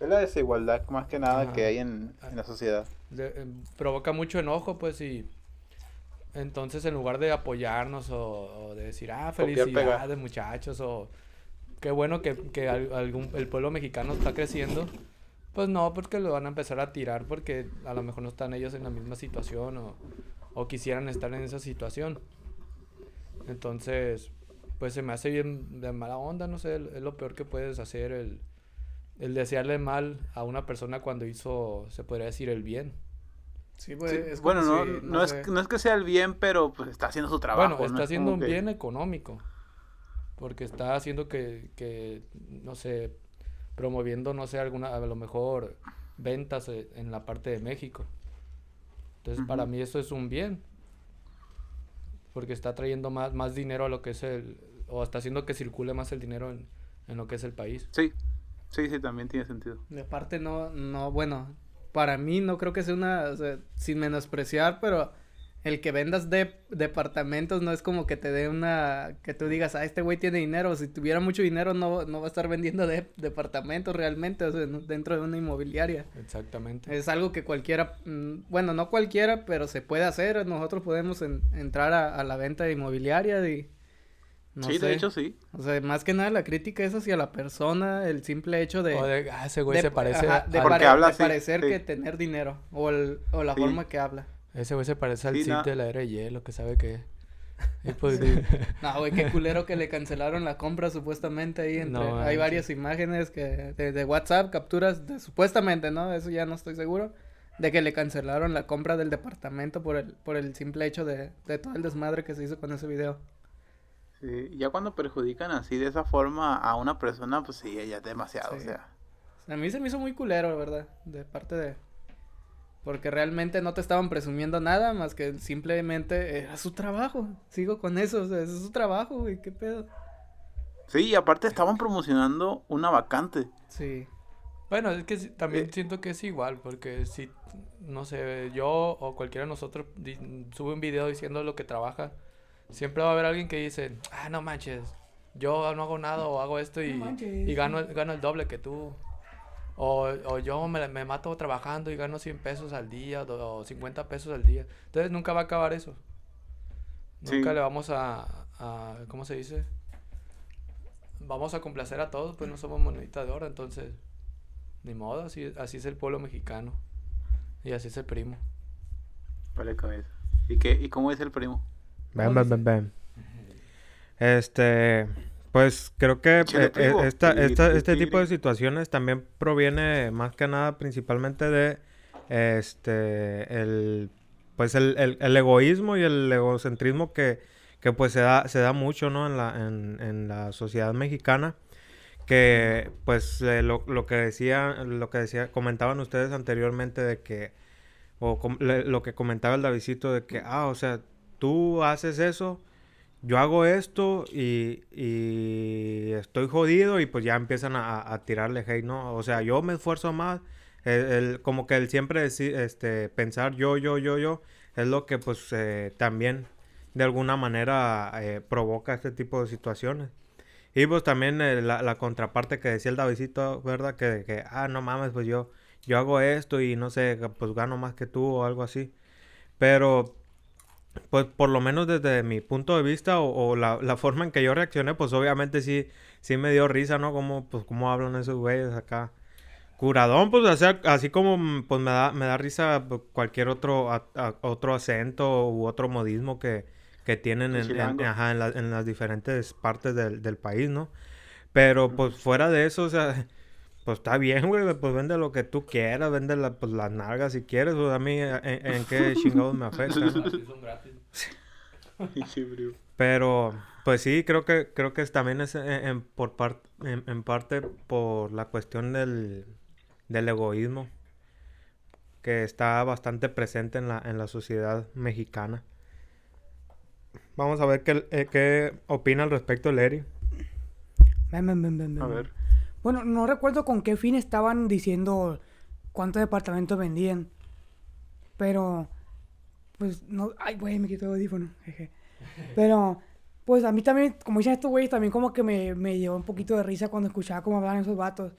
Es la desigualdad más que nada que hay en, la sociedad. Eh, provoca mucho enojo, pues, y entonces en lugar de apoyarnos o, de decir, ah, felicidades muchachos, o qué bueno que, que algún, el pueblo mexicano está creciendo, pues no, porque lo van a empezar a tirar porque a lo mejor no están ellos en la misma situación o, o quisieran estar en esa situación. Entonces, pues se me hace bien de mala onda, no sé, es lo peor que puedes hacer el el desearle mal a una persona cuando hizo, se podría decir, el bien. Sí, pues, bueno, no, no, es, no, es, que sea el bien, pero pues está haciendo su trabajo. Bueno, está haciendo un bien económico. Porque está haciendo que, que, no sé, promoviendo, no sé, alguna, a lo mejor ventas e, en la parte de México. Entonces, para mí eso es un bien. Porque está trayendo más, más dinero a lo que es el, o está haciendo que circule más el dinero en, en lo que es el país. Sí, Sí, sí, también tiene sentido. De parte no, no, bueno, para mí no creo que sea una, o sea, sin menospreciar, pero el que vendas de departamentos no es como que te dé una, que tú digas, ah, este güey tiene dinero, si tuviera mucho dinero no, no va a estar vendiendo de departamentos realmente, o sea, dentro de una inmobiliaria. Exactamente. Es algo que cualquiera, mm, bueno, no cualquiera, pero se puede hacer, nosotros podemos entrar a, a la venta de inmobiliaria y sí, de hecho sí. O sea, más que nada la crítica es hacia la persona, el simple hecho de... O de ah, ese güey se parece... de, parecer que tener dinero, o, el, o la forma que habla. Ese güey se parece al Cid de la era de hielo, que sabe que... Pues, no, güey, qué culero que le cancelaron la compra supuestamente ahí entre... hay varias imágenes que de, WhatsApp, capturas, de, supuestamente, ¿no? Eso ya no estoy seguro. De que le cancelaron la compra del departamento por el, por el simple hecho de, de todo el desmadre que se hizo con ese video. Sí, ya cuando perjudican así de esa forma a una persona, pues sí, ya es demasiado, o sea. A mí se me hizo muy culero, la verdad, de parte de... Porque realmente no te estaban presumiendo nada más que simplemente era su trabajo. Sigo con eso, o sea, es su trabajo, güey, qué pedo. Sí, y aparte estaban promocionando una vacante. Sí. Bueno, es que también eh. siento que es igual, porque si, no sé, yo o cualquiera de nosotros sube un video diciendo lo que trabaja, siempre va a haber alguien que dice, ah, no manches, yo no hago nada o hago esto y, y gano, gano el doble que tú. O, o yo me, me, mato trabajando y gano 100 pesos al día o 50 pesos al día. Entonces nunca va a acabar eso. Nunca le vamos a, a, ¿cómo se dice? Vamos a complacer a todos, pues no somos monedita de oro, entonces, ni modo, así, así es el pueblo mexicano. Y así es el primo. Vale, cabeza. ¿Y, qué, ¿Y cómo es el primo? Ven, ven, ven, ven. Este, pues creo que eh, eh, esta, esta, este tipo de situaciones también proviene más que nada principalmente de este el pues el, el, egoísmo y el egocentrismo que, que, pues se da, se da mucho ¿no? en, la, en, en la sociedad mexicana que pues eh, lo, lo, que decía lo que decía comentaban ustedes anteriormente de que o lo que comentaba el Davidito de que ah o sea tú haces eso, yo hago esto y, y estoy jodido y pues ya empiezan a, a, tirarle hate, ¿no? O sea, yo me esfuerzo más, el, como que el siempre este, pensar yo, yo, yo, yo, es lo que pues eh, también de alguna manera eh, provoca este tipo de situaciones. Y pues también eh, la, la, contraparte que decía el Davidito, ¿verdad? Que, que, ah, no mames, pues yo, yo hago esto y no sé, pues gano más que tú o algo así. Pero pues por lo menos desde mi punto de vista o, la, la, forma en que yo reaccioné, pues obviamente sí, sí me dio risa, ¿no? Como, pues, cómo hablan esos güeyes acá. Curadón, pues, así como, pues, me da, me da risa cualquier otro, otro acento u otro modismo que, que tienen en, ajá, en, en, las diferentes partes del, del país, ¿no? Pero, pues, fuera de eso, o sea pues está bien, güey, pues vende lo que tú quieras, vende pues, las nalgas si quieres, pues a mí en, qué chingados me afecta. son gratis. Pero, pues sí, creo que creo que también es en, por en, parte por la cuestión del, del egoísmo que está bastante presente en la, en la sociedad mexicana. Vamos a ver qué, eh, qué opina al respecto Larry. a ver. Bueno, no recuerdo con qué fin estaban diciendo cuántos departamentos vendían. Pero, pues, no. Ay, güey, me quito el audífono. Jeje. Pero, pues a mí también, como dicen estos güeyes, también como que me, me llevó un poquito de risa cuando escuchaba cómo hablaban esos vatos.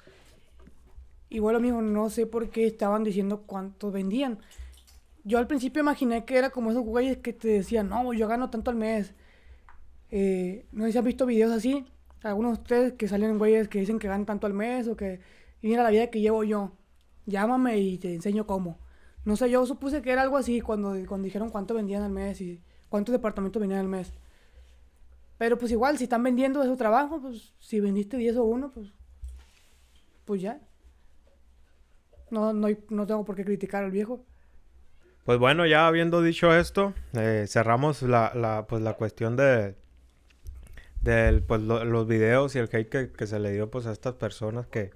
Igual lo mismo, no sé por qué estaban diciendo cuántos vendían. Yo al principio imaginé que era como esos güeyes que te decían, no, yo gano tanto al mes. Eh, no sé si han visto videos así algunos de ustedes que salen güeyes que dicen que ganan tanto al mes o que mira la vida que llevo yo. Llámame y te enseño cómo. No sé, yo supuse que era algo así cuando, cuando dijeron cuánto vendían al mes y cuántos departamentos vendían al mes. Pero pues igual, si están vendiendo de su trabajo, pues si vendiste 10 o 1, pues, pues ya. No, no, no tengo por qué criticar al viejo. Pues bueno, ya habiendo dicho esto, eh, cerramos la, la, pues la cuestión de, del pues los videos y el hate que, se le dio pues a estas personas que,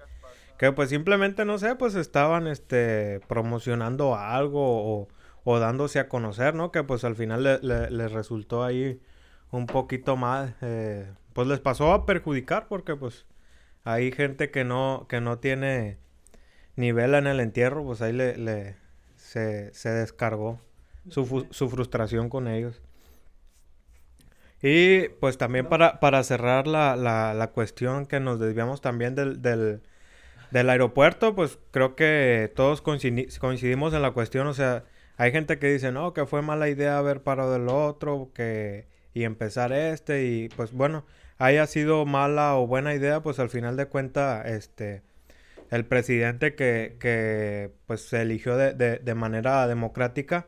que pues simplemente no sé pues estaban este promocionando algo o, dándose a conocer no que pues al final les le, resultó ahí un poquito más eh, pues les pasó a perjudicar porque pues hay gente que no que no tiene nivel en el entierro pues ahí le, le se, se descargó su, su frustración con ellos y pues también para, para cerrar la, la, la cuestión que nos desviamos también del, del, del aeropuerto, pues creo que todos coincidimos en la cuestión, o sea, hay gente que dice, no, que fue mala idea haber parado del otro, que y empezar este, y pues bueno, haya sido mala o buena idea, pues al final de cuentas, este, el presidente que, que pues se eligió de, de, de manera democrática,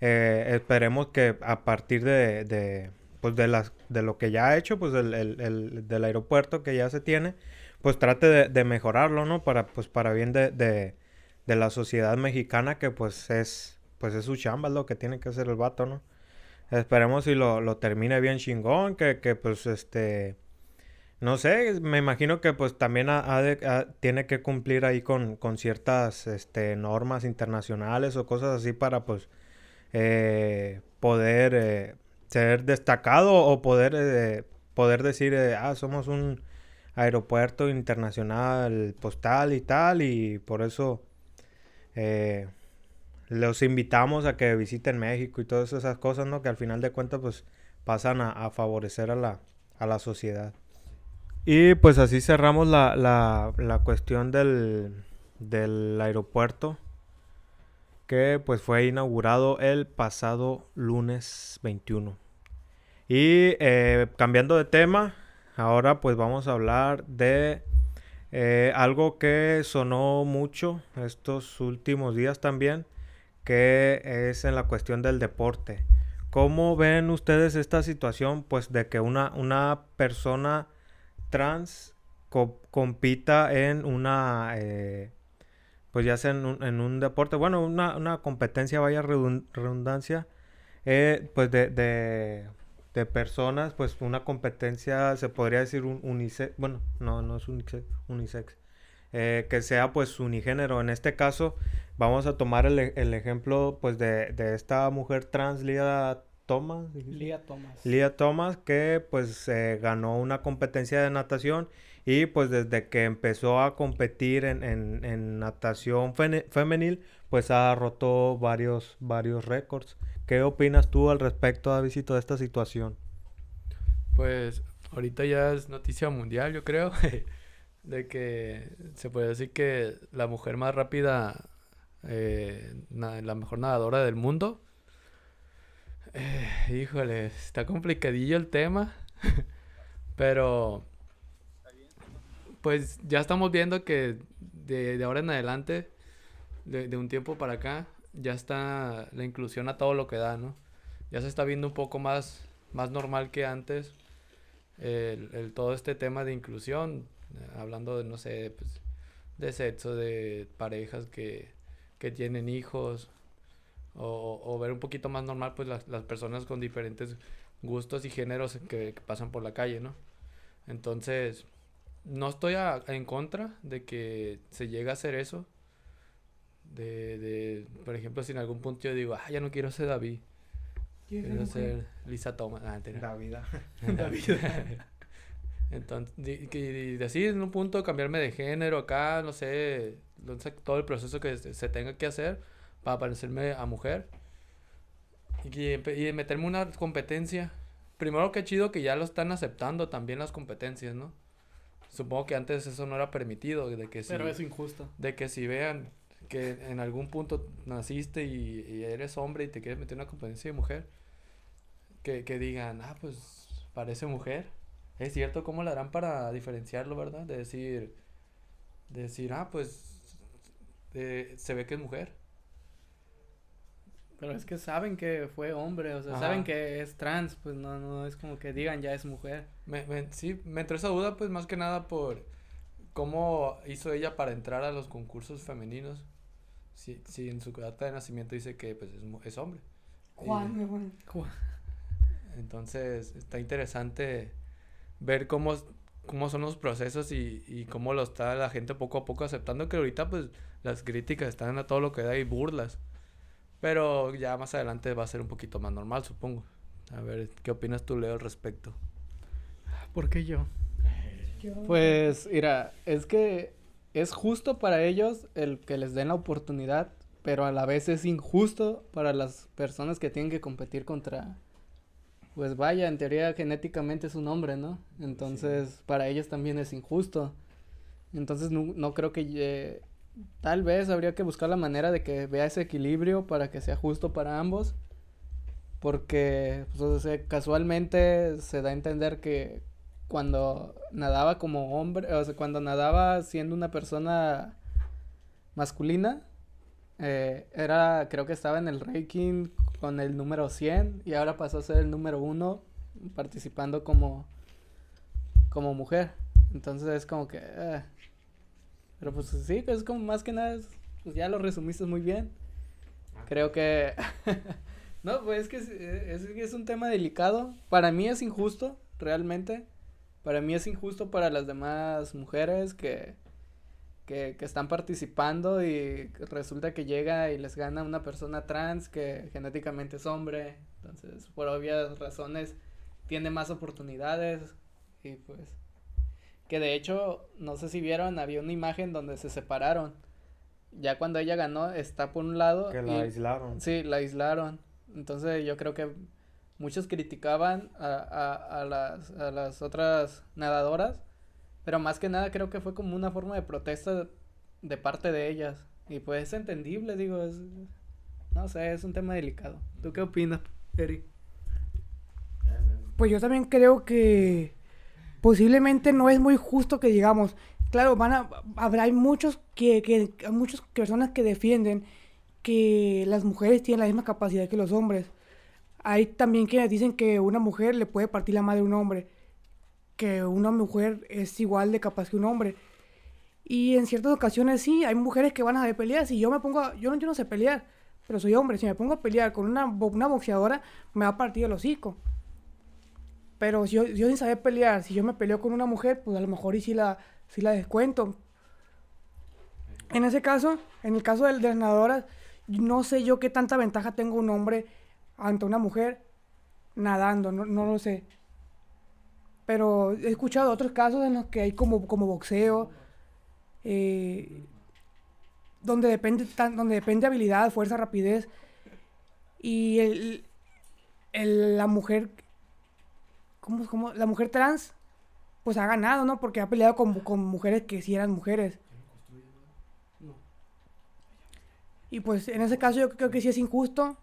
eh, esperemos que a partir de pues de las de lo que ya ha hecho, pues el, el, del aeropuerto que ya se tiene, pues trate de, mejorarlo, ¿no? Para, pues para bien de, de, la sociedad mexicana que pues es, pues es su chamba, lo que tiene que hacer el vato, ¿no? Esperemos si lo, lo termine bien chingón, que, que pues este, no sé, me imagino que pues también tiene que cumplir ahí con, con ciertas este, normas internacionales o cosas así para pues eh, poder eh, ser destacado o poder, eh, poder decir, eh, ah, somos un aeropuerto internacional postal y tal, y por eso eh, los invitamos a que visiten México y todas esas cosas, ¿no? Que al final de cuentas, pues, pasan a, favorecer a la, a la sociedad. Y pues así cerramos la, la, la cuestión del, del aeropuerto que pues fue inaugurado el pasado lunes 21. Y eh, cambiando de tema, ahora pues vamos a hablar de eh, algo que sonó mucho estos últimos días también, que es en la cuestión del deporte. ¿Cómo ven ustedes esta situación pues de que una, una persona trans compita en una, eh, pues ya sea en un, deporte, bueno, una, una competencia, vaya redundancia, pues de de personas, pues una competencia, se podría decir un unisex, bueno, no, no es unisex, unisex eh, que sea pues unigénero. En este caso, vamos a tomar el, el ejemplo pues de, de, esta mujer trans, Lía Thomas. Lía Thomas. Lía Thomas, que pues eh, ganó una competencia de natación y pues desde que empezó a competir en, en, en natación femenil, pues ha roto varios, varios récords. ¿Qué opinas tú al respecto, Davidito, de esta situación? Pues ahorita ya es noticia mundial, yo creo, de que se puede decir que la mujer más rápida, eh, la mejor nadadora del mundo, Eh, híjole, está complicadillo el tema. Pero pues ya estamos viendo que de, ahora en adelante, de, un tiempo para acá, ya está la inclusión a todo lo que da, ¿no? Ya se está viendo un poco más, más normal que antes el, todo este tema de inclusión, hablando de, no sé, pues, de sexo, de parejas que, tienen hijos, o, ver un poquito más normal, pues, las, personas con diferentes gustos y géneros que, que pasan por la calle, ¿no? Entonces, no estoy en contra de que se llegue a hacer eso. De, de, por ejemplo, si en algún punto yo digo, ah, ya no quiero ser David. Quiero ser Lisa Thomas. Ah, David. David. Entonces, y, decir en un punto cambiarme de género acá, no sé, todo el proceso que se tenga que hacer para parecerme a mujer. Y, y meterme una competencia. Primero que chido que ya lo están aceptando también las competencias, ¿no? Supongo que antes eso no era permitido, de que si, Pero es injusto. De que si vean que en algún punto naciste y, eres hombre y te quieres meter en una competencia de mujer, que, digan, ah, pues parece mujer. Es cierto, ¿cómo lo harán para diferenciarlo, verdad? De decir, de decir, ah, pues se ve que es mujer. Pero es que saben que fue hombre, o sea, saben que es trans, pues no, no es como que digan ya es mujer. Me, sí, me entró esa duda, pues más que nada por cómo hizo ella para entrar a los concursos femeninos. Si, si en su data de nacimiento dice que pues es, es hombre. Juan, Juan. Entonces está interesante ver cómo, cómo son los procesos y, y cómo lo está la gente poco a poco aceptando que ahorita pues las críticas están a todo lo que da y burlas. Pero ya más adelante va a ser un poquito más normal, supongo. A ver, ¿qué opinas tú, Leo, al respecto? ¿Por qué yo? Pues, mira, es que es justo para ellos el que les den la oportunidad, pero a la vez es injusto para las personas que tienen que competir contra, pues vaya, en teoría genéticamente es un hombre, ¿no? Entonces, para ellos también es injusto. Entonces, no, no creo que eh, tal vez habría que buscar la manera de que vea ese equilibrio para que sea justo para ambos. Porque pues, casualmente se da a entender que cuando nadaba como hombre, o sea, cuando nadaba siendo una persona masculina, eh, era, creo que estaba en el ranking con el número 100 y ahora pasó a ser el número 1 participando como, como mujer. Entonces es como que... Eh, pero pues sí, es como más que nada, pues ya lo resumiste muy bien. Ah. Creo que... no, pues es que es, es, un tema delicado. Para mí es injusto, realmente. Para mí es injusto para las demás mujeres que, que, que, están participando y resulta que llega y les gana una persona trans que genéticamente es hombre. Entonces, por obvias razones, tiene más oportunidades y pues que de hecho, no sé si vieron, había una imagen donde se separaron. Ya cuando ella ganó, está por un lado. Que la aislaron. Sí, la aislaron. Entonces yo creo que muchos criticaban a, a, a, las, a las otras nadadoras. Pero más que nada creo que fue como una forma de protesta de parte de ellas. Y pues es entendible, digo, es... No sé, es un tema delicado. ¿Tú qué opinas, Eric? Pues yo también creo que posiblemente no es muy justo que digamos, claro, van a, habrá hay muchos que, que muchas personas que defienden que las mujeres tienen la misma capacidad que los hombres. Hay también quienes dicen que una mujer le puede partir la madre a un hombre, que una mujer es igual de capaz que un hombre. Y en ciertas ocasiones sí, hay mujeres que van a de pelear. Si yo me pongo, yo no, yo no sé pelear, pero soy hombre. Si me pongo a pelear con una, una boxeadora, me va a partir el hocico. Pero yo, yo sin saber pelear, si yo me peleo con una mujer, pues a lo mejor y si la, si la descuento. En ese caso, en el caso de, las nadadoras, no sé yo qué tanta ventaja tengo un hombre ante una mujer nadando, no, lo sé. Pero he escuchado otros casos en los que hay como, como boxeo, eh, donde, depende, donde depende habilidad, fuerza, rapidez. Y el, la mujer ¿cómo, la mujer trans, pues ha ganado, ¿no? Porque ha peleado con, con mujeres que sí eran mujeres. Y pues en ese caso yo creo que sí es injusto.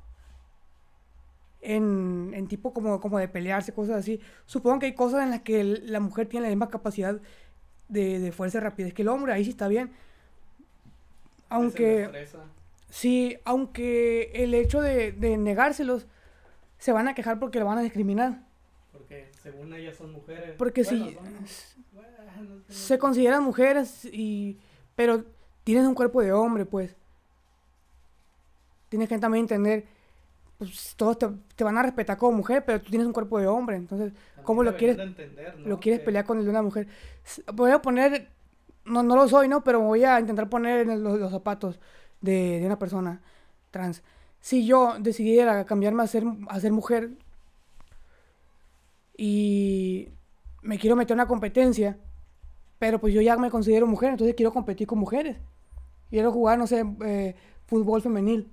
en, en tipo como, como de pelearse, cosas así. Supongo que hay cosas en las que la mujer tiene la misma capacidad de, de fuerza y rapidez que el hombre, ahí sí está bien. Aunque... Sí, aunque el hecho de, de negárselos se van a quejar porque lo van a discriminar. Porque según ellas son mujeres. Porque si se consideran mujeres y pero tienes un cuerpo de hombre, pues. Tienes que también entender pues todos te, van a respetar como mujer, pero tú tienes un cuerpo de hombre, entonces, ¿cómo lo quieres, lo quieres pelear con el de una mujer? Voy a poner, no, no lo soy, ¿no? Pero voy a intentar poner en los, zapatos de, de, una persona trans. Si yo decidiera cambiarme a ser, a ser mujer y me quiero meter en una competencia, pero pues yo ya me considero mujer, entonces quiero competir con mujeres. Quiero jugar, no sé, eh, fútbol femenil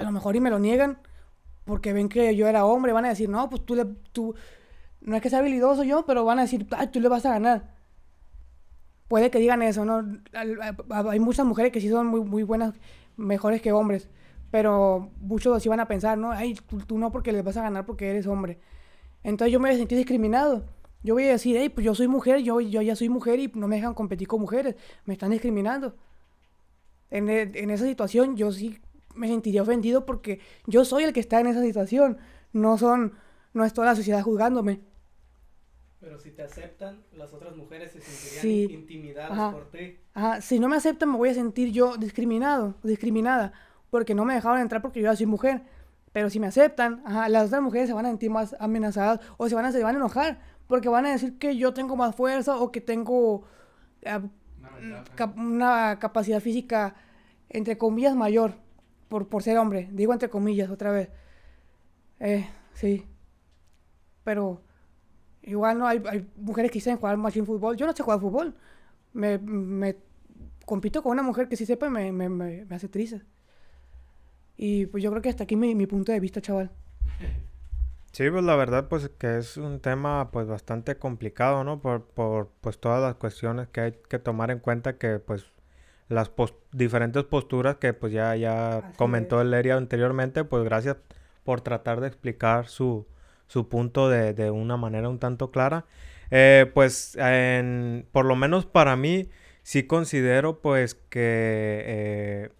a lo mejor y me lo niegan porque ven que yo era hombre, van a decir, no, pues tú le, tú, no es que sea habilidoso yo, pero van a decir, ay, tú le vas a ganar. Puede que digan eso, ¿no? Hay muchas mujeres que sí son muy, muy buenas, mejores que hombres, pero muchos van a pensar, ¿no? Ay, tú, no porque le vas a ganar porque eres hombre. Entonces yo me sentí discriminado. Yo voy a decir, hey, pues yo soy mujer, yo, yo ya soy mujer y no me dejan competir con mujeres, me están discriminando. En, en esa situación yo sí me sentiría ofendido porque yo soy el que está en esa situación, no son, no es toda la sociedad juzgándome. Pero si te aceptan, las otras mujeres se sentirían intimidadas por ti. Ajá, si no me aceptan me voy a sentir yo discriminado, discriminada, porque no me dejaron entrar porque yo ya soy mujer. Pero si me aceptan, ajá, las otras mujeres se van a sentir más amenazadas o se van a, se van a enojar porque van a decir que yo tengo más fuerza o que tengo ah, una capacidad física, entre comillas, mayor por, por ser hombre. Digo entre comillas otra vez. Eh, sí. Pero igual no hay, hay mujeres que dicen jugar machine fútbol. Yo no sé jugar fútbol. Me, me compito con una mujer que sí sepa y me, me, me, hace triste. Y pues yo creo que hasta aquí mi, mi punto de vista, chaval. Sí, pues la verdad pues que es un tema pues bastante complicado, ¿no? Por, por pues todas las cuestiones que hay que tomar en cuenta que pues las diferentes posturas que pues ya, ya comentó el Leria anteriormente, pues gracias por tratar de explicar su, su punto de, de, una manera un tanto clara. Eh, pues en, por lo menos para mí sí considero pues que eh,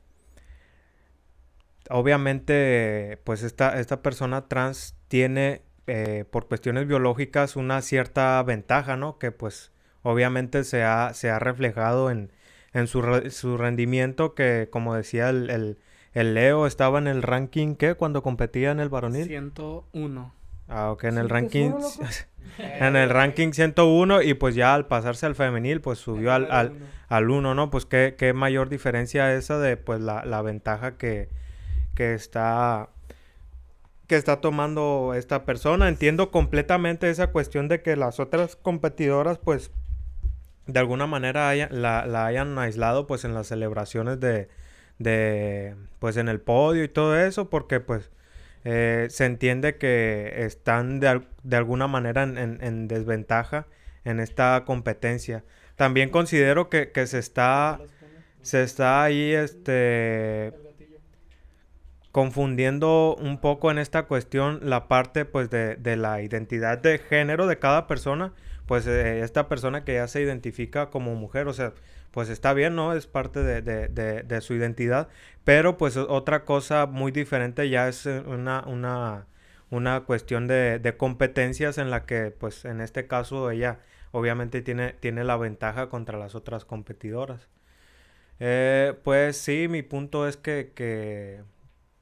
obviamente pues esta, esta persona trans tiene eh, por cuestiones biológicas una cierta ventaja, ¿no? Que pues obviamente se ha, se ha reflejado en, en su, su rendimiento, que como decía el, el, Leo, estaba en el ranking, ¿qué? Cuando competía en el varonil. 101. Ah, ok, en el ranking... en el ranking 101 y pues ya al pasarse al femenil pues subió al, al, al 1, ¿no? Pues qué, qué mayor diferencia esa de pues la, la ventaja que, que está que está tomando esta persona. Entiendo completamente esa cuestión de que las otras competidoras pues de alguna manera la, hayan aislado pues en las celebraciones de, de, pues en el podio y todo eso porque pues eh, se entiende que están de, de alguna manera en, en, desventaja en esta competencia. También considero que, que, se está se está ahí este confundiendo un poco en esta cuestión la parte pues de, de la identidad de género de cada persona pues eh, esta persona que ya se identifica como mujer, o sea, pues está bien, ¿no? Es parte de, de, de, su identidad, pero pues otra cosa muy diferente ya es eh, una, una, una cuestión de, competencias en la que pues en este caso ella obviamente tiene, tiene la ventaja contra las otras competidoras. Eh, pues sí, mi punto es que, que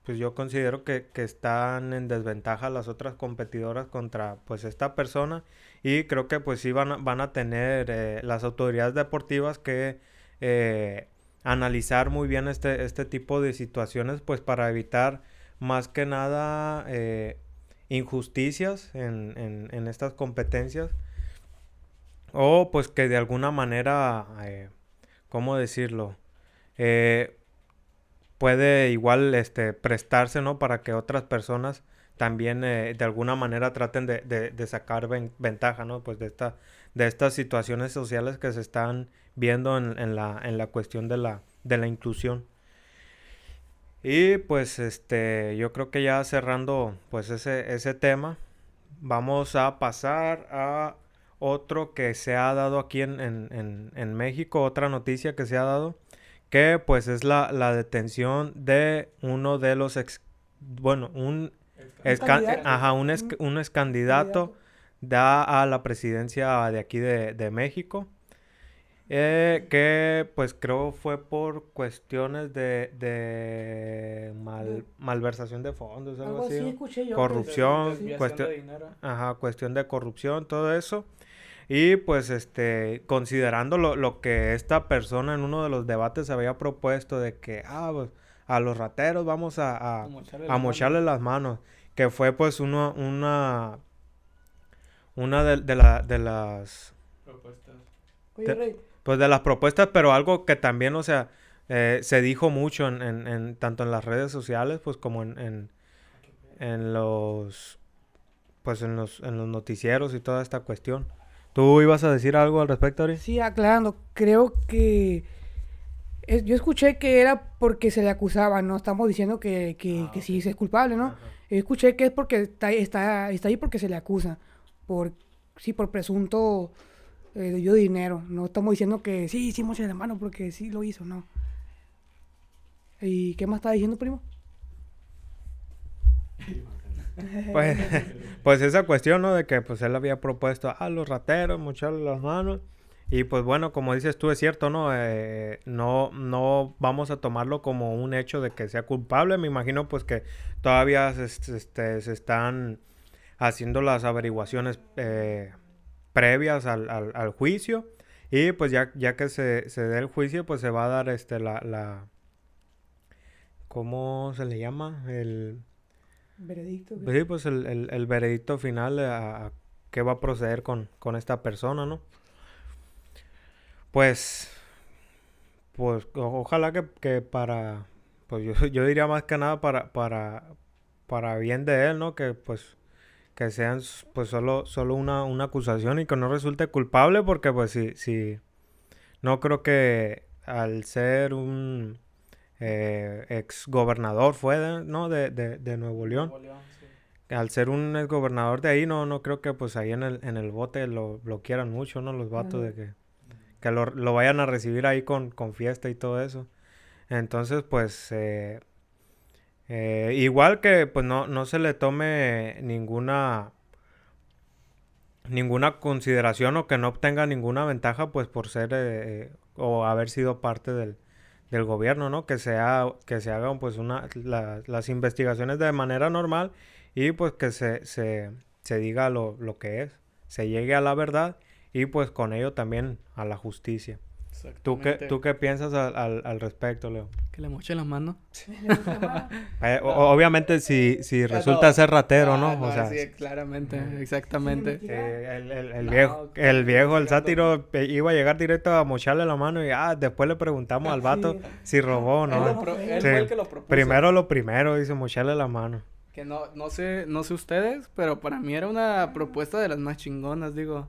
pues yo considero que, que, están en desventaja las otras competidoras contra pues esta persona y creo que pues sí van a, van a tener eh, las autoridades deportivas que eh, analizar muy bien este, este tipo de situaciones pues para evitar más que nada eh, injusticias en, en, en, estas competencias o pues que de alguna manera, ¿cómo decirlo? Puede igual este, prestarse, ¿no? Para que otras personas también eh, de alguna manera traten de, de, sacar ventaja, ¿no? Pues de, esta, de estas situaciones sociales que se están viendo en, en, la, en la cuestión de la, de la inclusión. Y pues este, yo creo que ya cerrando pues ese, ese tema, vamos a pasar a otro que se ha dado aquí en, en, en, México, otra noticia que se ha dado, que pues es la, la detención de uno de los ex, bueno, un, ex, ajá, un, ex, un ex candidato da a la presidencia de aquí de, de México. Eh, que pues creo fue por cuestiones de, de mal, malversación de fondos, algo, así. corrupción, cuestión, ajá, cuestión de corrupción, todo eso. Y pues este, considerando lo, lo, que esta persona en uno de los debates había propuesto de que, ah, pues, a los rateros vamos a, a, a mocharle, las, manos. Que fue pues uno, una, una de, de, la, de las... Propuestas. Oye, pues de las propuestas, pero algo que también, o sea, eh, se dijo mucho en, en, tanto en las redes sociales, pues como en, en, los, pues en los, en los noticieros y toda esta cuestión. ¿Tú ibas a decir algo al respecto, Ari? Sí, aclarando, creo que yo escuché que era porque se le acusaba, no estamos diciendo que, que, ah, sí es culpable, ¿no? Escuché que es porque está, está, está ahí porque se le acusa, por, sí, por presunto eh, dio dinero. No estamos diciendo que sí, hicimos en la mano porque sí lo hizo, no. ¿Y qué más está diciendo, primo? Pues, pues esa cuestión, ¿no? De que pues él había propuesto a los rateros, mocharle las manos. Y pues bueno, como dices tú, es cierto, ¿no? Eh, no, no vamos a tomarlo como un hecho de que sea culpable. Me imagino pues que todavía se, este, se están haciendo las averiguaciones eh, previas al, al, juicio. Y pues ya, ya que se, se dé el juicio, pues se va a dar este la, la ¿cómo se le llama? El veredicto. Pues sí, pues el, el, veredicto final a, qué va a proceder con, con esta persona, ¿no? Pues, pues ojalá que, que para, pues yo, yo, diría más que nada para, para, para bien de él, ¿no? Que pues que sean pues solo, solo una, una acusación y que no resulte culpable porque pues si, si no creo que al ser un eh, ex gobernador fue de, ¿no? De, de, Nuevo León. Al ser un ex gobernador de ahí, no, no creo que pues ahí en el, en el bote lo, lo quieran mucho, ¿no? Los vatos de que, que lo, lo, vayan a recibir ahí con, con fiesta y todo eso. Entonces, pues, eh, eh, igual que pues no, no se le tome ninguna ninguna consideración o que no obtenga ninguna ventaja pues por ser eh, o haber sido parte del, del, gobierno, ¿no? Que sea que se hagan pues una las investigaciones de manera normal y pues que se, se, se diga lo, lo que es, se llegue a la verdad y pues con ello también a la justicia. ¿Tú qué, ¿Tú qué piensas al, al, respecto, Leo? Que le moche las manos. Eh, obviamente si, si resulta ser ratero, ¿no? o sea, sí, claramente, exactamente. el, el, el, viejo, el viejo, el sátiro iba a llegar directo a mocharle la mano y ah, después le preguntamos al vato si robó o no. Él, fue el que lo propuso. Primero lo primero, dice mocharle la mano. Que no, no sé, no sé ustedes, pero para mí era una propuesta de las más chingonas, digo.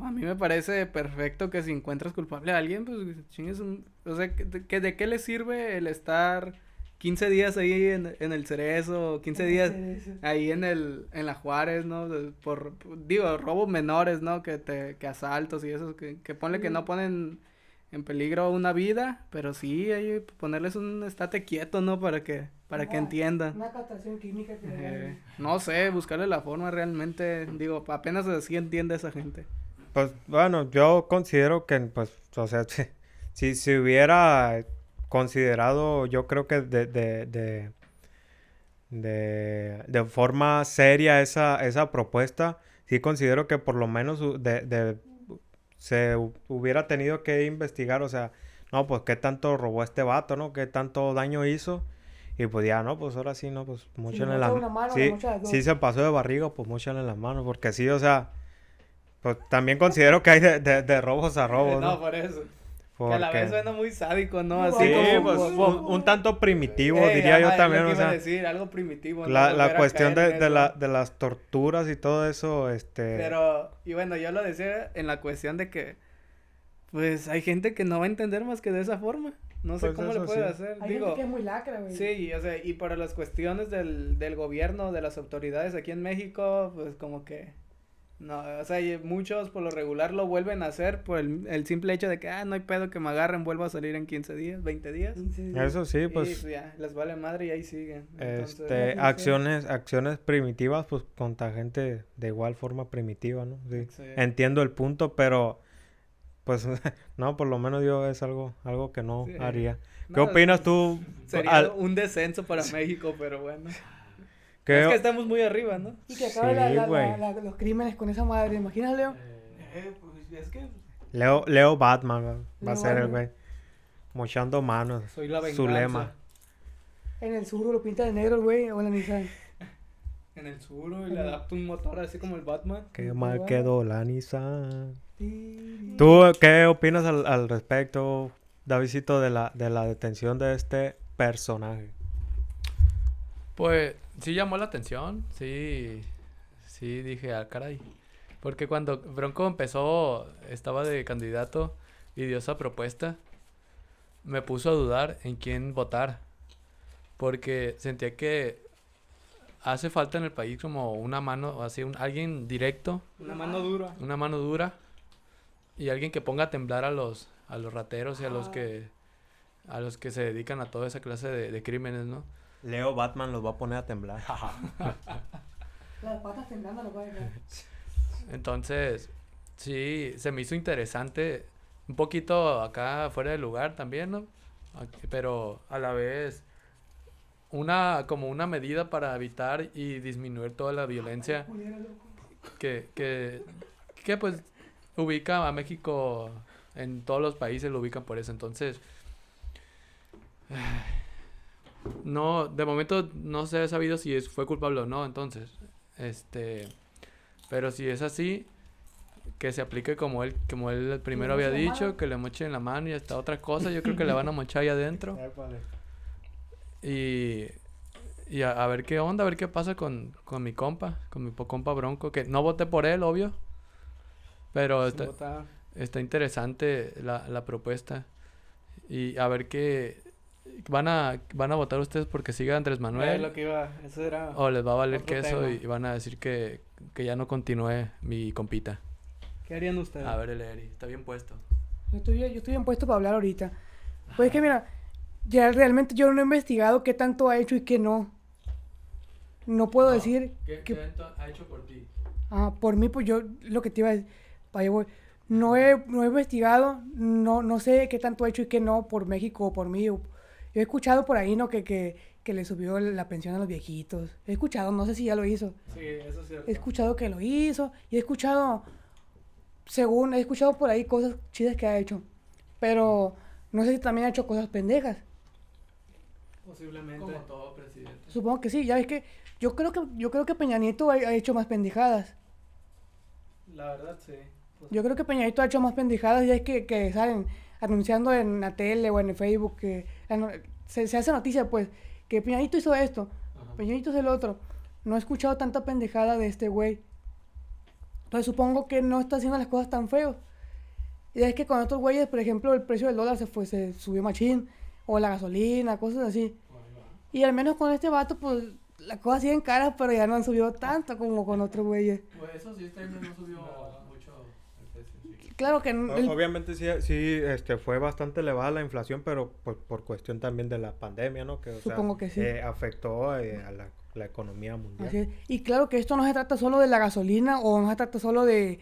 A mí me parece perfecto que si encuentras culpable a alguien, pues chingues un... O sea, que, ¿de qué le sirve el estar 15 días ahí en, en el Cerezo, 15 días ahí en el en la Juárez, ¿no? Por, digo, robos menores, ¿no? Que te que asaltos y eso que, que ponle que no ponen en peligro una vida, pero sí hay ponerles un estate quieto, ¿no? Para que para que entiendan. Una captación química que eh, no sé, buscarle la forma realmente, digo, apenas así entiende esa gente. Pues bueno, yo considero que, pues, o sea, si, si, hubiera considerado, yo creo que de, de, de, de, de forma seria esa, esa propuesta, sí considero que por lo menos de, de, se hubiera tenido que investigar, o sea, no, pues qué tanto robó este vato, ¿no? ¿Qué tanto daño hizo? Y pues ya, no, pues ahora sí, no, pues mucho en la mano. Sí, sí se pasó de barriga, pues mucho en las manos, porque sí, o sea, pues también considero que hay de, de, robos a robos. No, por eso. Que a la vez suena muy sádico, ¿no? Así como, pues, un, tanto primitivo, diría yo también. o sea, decir, algo primitivo. La, la cuestión de, de, la, de las torturas y todo eso, este... Pero, y bueno, yo lo decía en la cuestión de que, pues, hay gente que no va a entender más que de esa forma. No sé pues cómo lo puede hacer. Hay Digo, que es muy lacra, güey. Sí, o sea, y para las cuestiones del, del gobierno, de las autoridades aquí en México, pues como que no, o sea, muchos por lo regular lo vuelven a hacer por el, simple hecho de que, ah, no hay pedo que me agarren, vuelvo a salir en 15 días, 20 días. Eso sí, pues. Y pues ya, les vale madre y ahí siguen. este, acciones, acciones primitivas, pues contra gente de igual forma primitiva, ¿no? Sí. Entiendo el punto, pero pues no, por lo menos yo es algo, algo que no haría. ¿Qué opinas tú? Sería un descenso para México, pero bueno. Es que estamos muy arriba, ¿no? Y que acabe los crímenes con esa madre. Imagínate, Leo. Eh, pues es que... Leo, Leo Batman va a ser el güey. Mochando manos. Soy la Su lema. En el sur lo pinta de negro el güey o la Nissan. en el sur y le adapta un motor así como el Batman. Qué mal quedó la Nissan. ¿Tú qué opinas al, al respecto, Davidito, de la, de la detención de este personaje? Pues sí llamó la atención, sí, sí dije, ah, caray. Porque cuando Bronco empezó, estaba de candidato y dio esa propuesta, me puso a dudar en quién votar. Porque sentía que hace falta en el país como una mano, así, un, alguien directo. Una mano dura. Una mano dura. Y alguien que ponga a temblar a los, a los rateros y a los ah. que a los que se dedican a toda esa clase de, de crímenes, ¿no? Leo Batman los va a poner a temblar. Las patas temblando lo puede Entonces, sí, se me hizo interesante. Un poquito acá fuera de lugar también, ¿no? Pero a la vez una como una medida para evitar y disminuir toda la violencia que, que, que pues ubica a México en todos los países lo ubican por eso entonces no, de momento no se ha sabido si es, fue culpable o no, entonces, este, pero si es así, que se aplique como él, como él primero había dicho, que le mochen la mano y hasta otra cosa, yo creo que le van a mochar ahí adentro. Y, y a, ver qué onda, a ver qué pasa con, con mi compa, con mi compa Bronco, que no voté por él, obvio, pero está, está interesante la, la propuesta. Y a ver qué, van a, van a votar ustedes porque siga Andrés Manuel. O les va a valer queso y, van a decir que, ya no continúe mi compita. ¿Qué harían ustedes? A ver, el Eri, está bien puesto. Yo estoy, yo estoy bien puesto para hablar ahorita. Pues es que mira, ya realmente yo no he investigado qué tanto ha hecho y qué no. No puedo decir... ¿Qué, que, ha hecho por ti? Ah, por mí, pues yo lo que te iba a decir... No he, no he investigado, no, no sé qué tanto ha hecho y qué no por México o por mí. O, yo he escuchado por ahí, ¿no? Que, que, que le subió la pensión a los viejitos. He escuchado, no sé si ya lo hizo. Sí, eso es cierto. He escuchado que lo hizo. Y he escuchado, según, he escuchado por ahí cosas chidas que ha hecho. Pero no sé si también ha hecho cosas pendejas. Posiblemente. Como todo presidente. Supongo que sí, ya ves que yo creo que yo creo que Peña Nieto ha, hecho más pendejadas. La verdad, sí. Yo creo que Peña Nieto ha hecho más pendejadas y es que, que salen anunciando en la tele o en el Facebook que se, hace noticia, pues, que Peñanito hizo esto, Peñanito es el otro. No he escuchado tanta pendejada de este güey. Entonces supongo que no está haciendo las cosas tan feos. Y es que con otros güeyes, por ejemplo, el precio del dólar se fue, se subió machín, o la gasolina, cosas así. Y al menos con este vato, pues, las cosas siguen caras, pero ya no han subido tanto como con otros güeyes. Pues eso sí, este no subió Claro que... Obviamente sí, sí este, fue bastante elevada la inflación, pero por, por cuestión también de la pandemia, ¿no? Que, Supongo que sí. Eh, afectó eh, a la, la, economía mundial. Y claro que esto no se trata solo de la gasolina o no se trata solo de...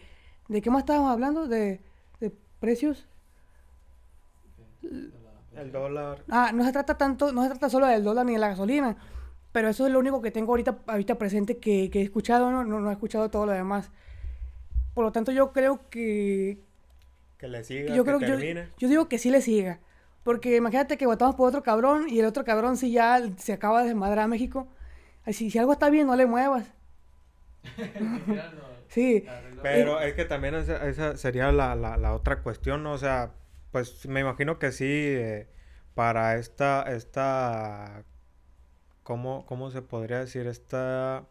¿De qué más estábamos hablando? ¿De, de precios? El dólar. Ah, no se trata tanto, no se trata solo del dólar ni de la gasolina. Pero eso es lo único que tengo ahorita, ahorita presente que, que he escuchado, ¿no? ¿no? No he escuchado todo lo demás. Por lo tanto, yo creo que, que le siga, yo que creo, termine. Yo, digo que sí le siga. Porque imagínate que votamos por otro cabrón y el otro cabrón si ya se acaba de desmadrar a México. Así, si algo está bien, no le muevas. sí. Pero es que también esa, sería la, la, otra cuestión, ¿no? O sea, pues me imagino que sí, eh, para esta, esta, ¿cómo, ¿cómo se podría decir? Esta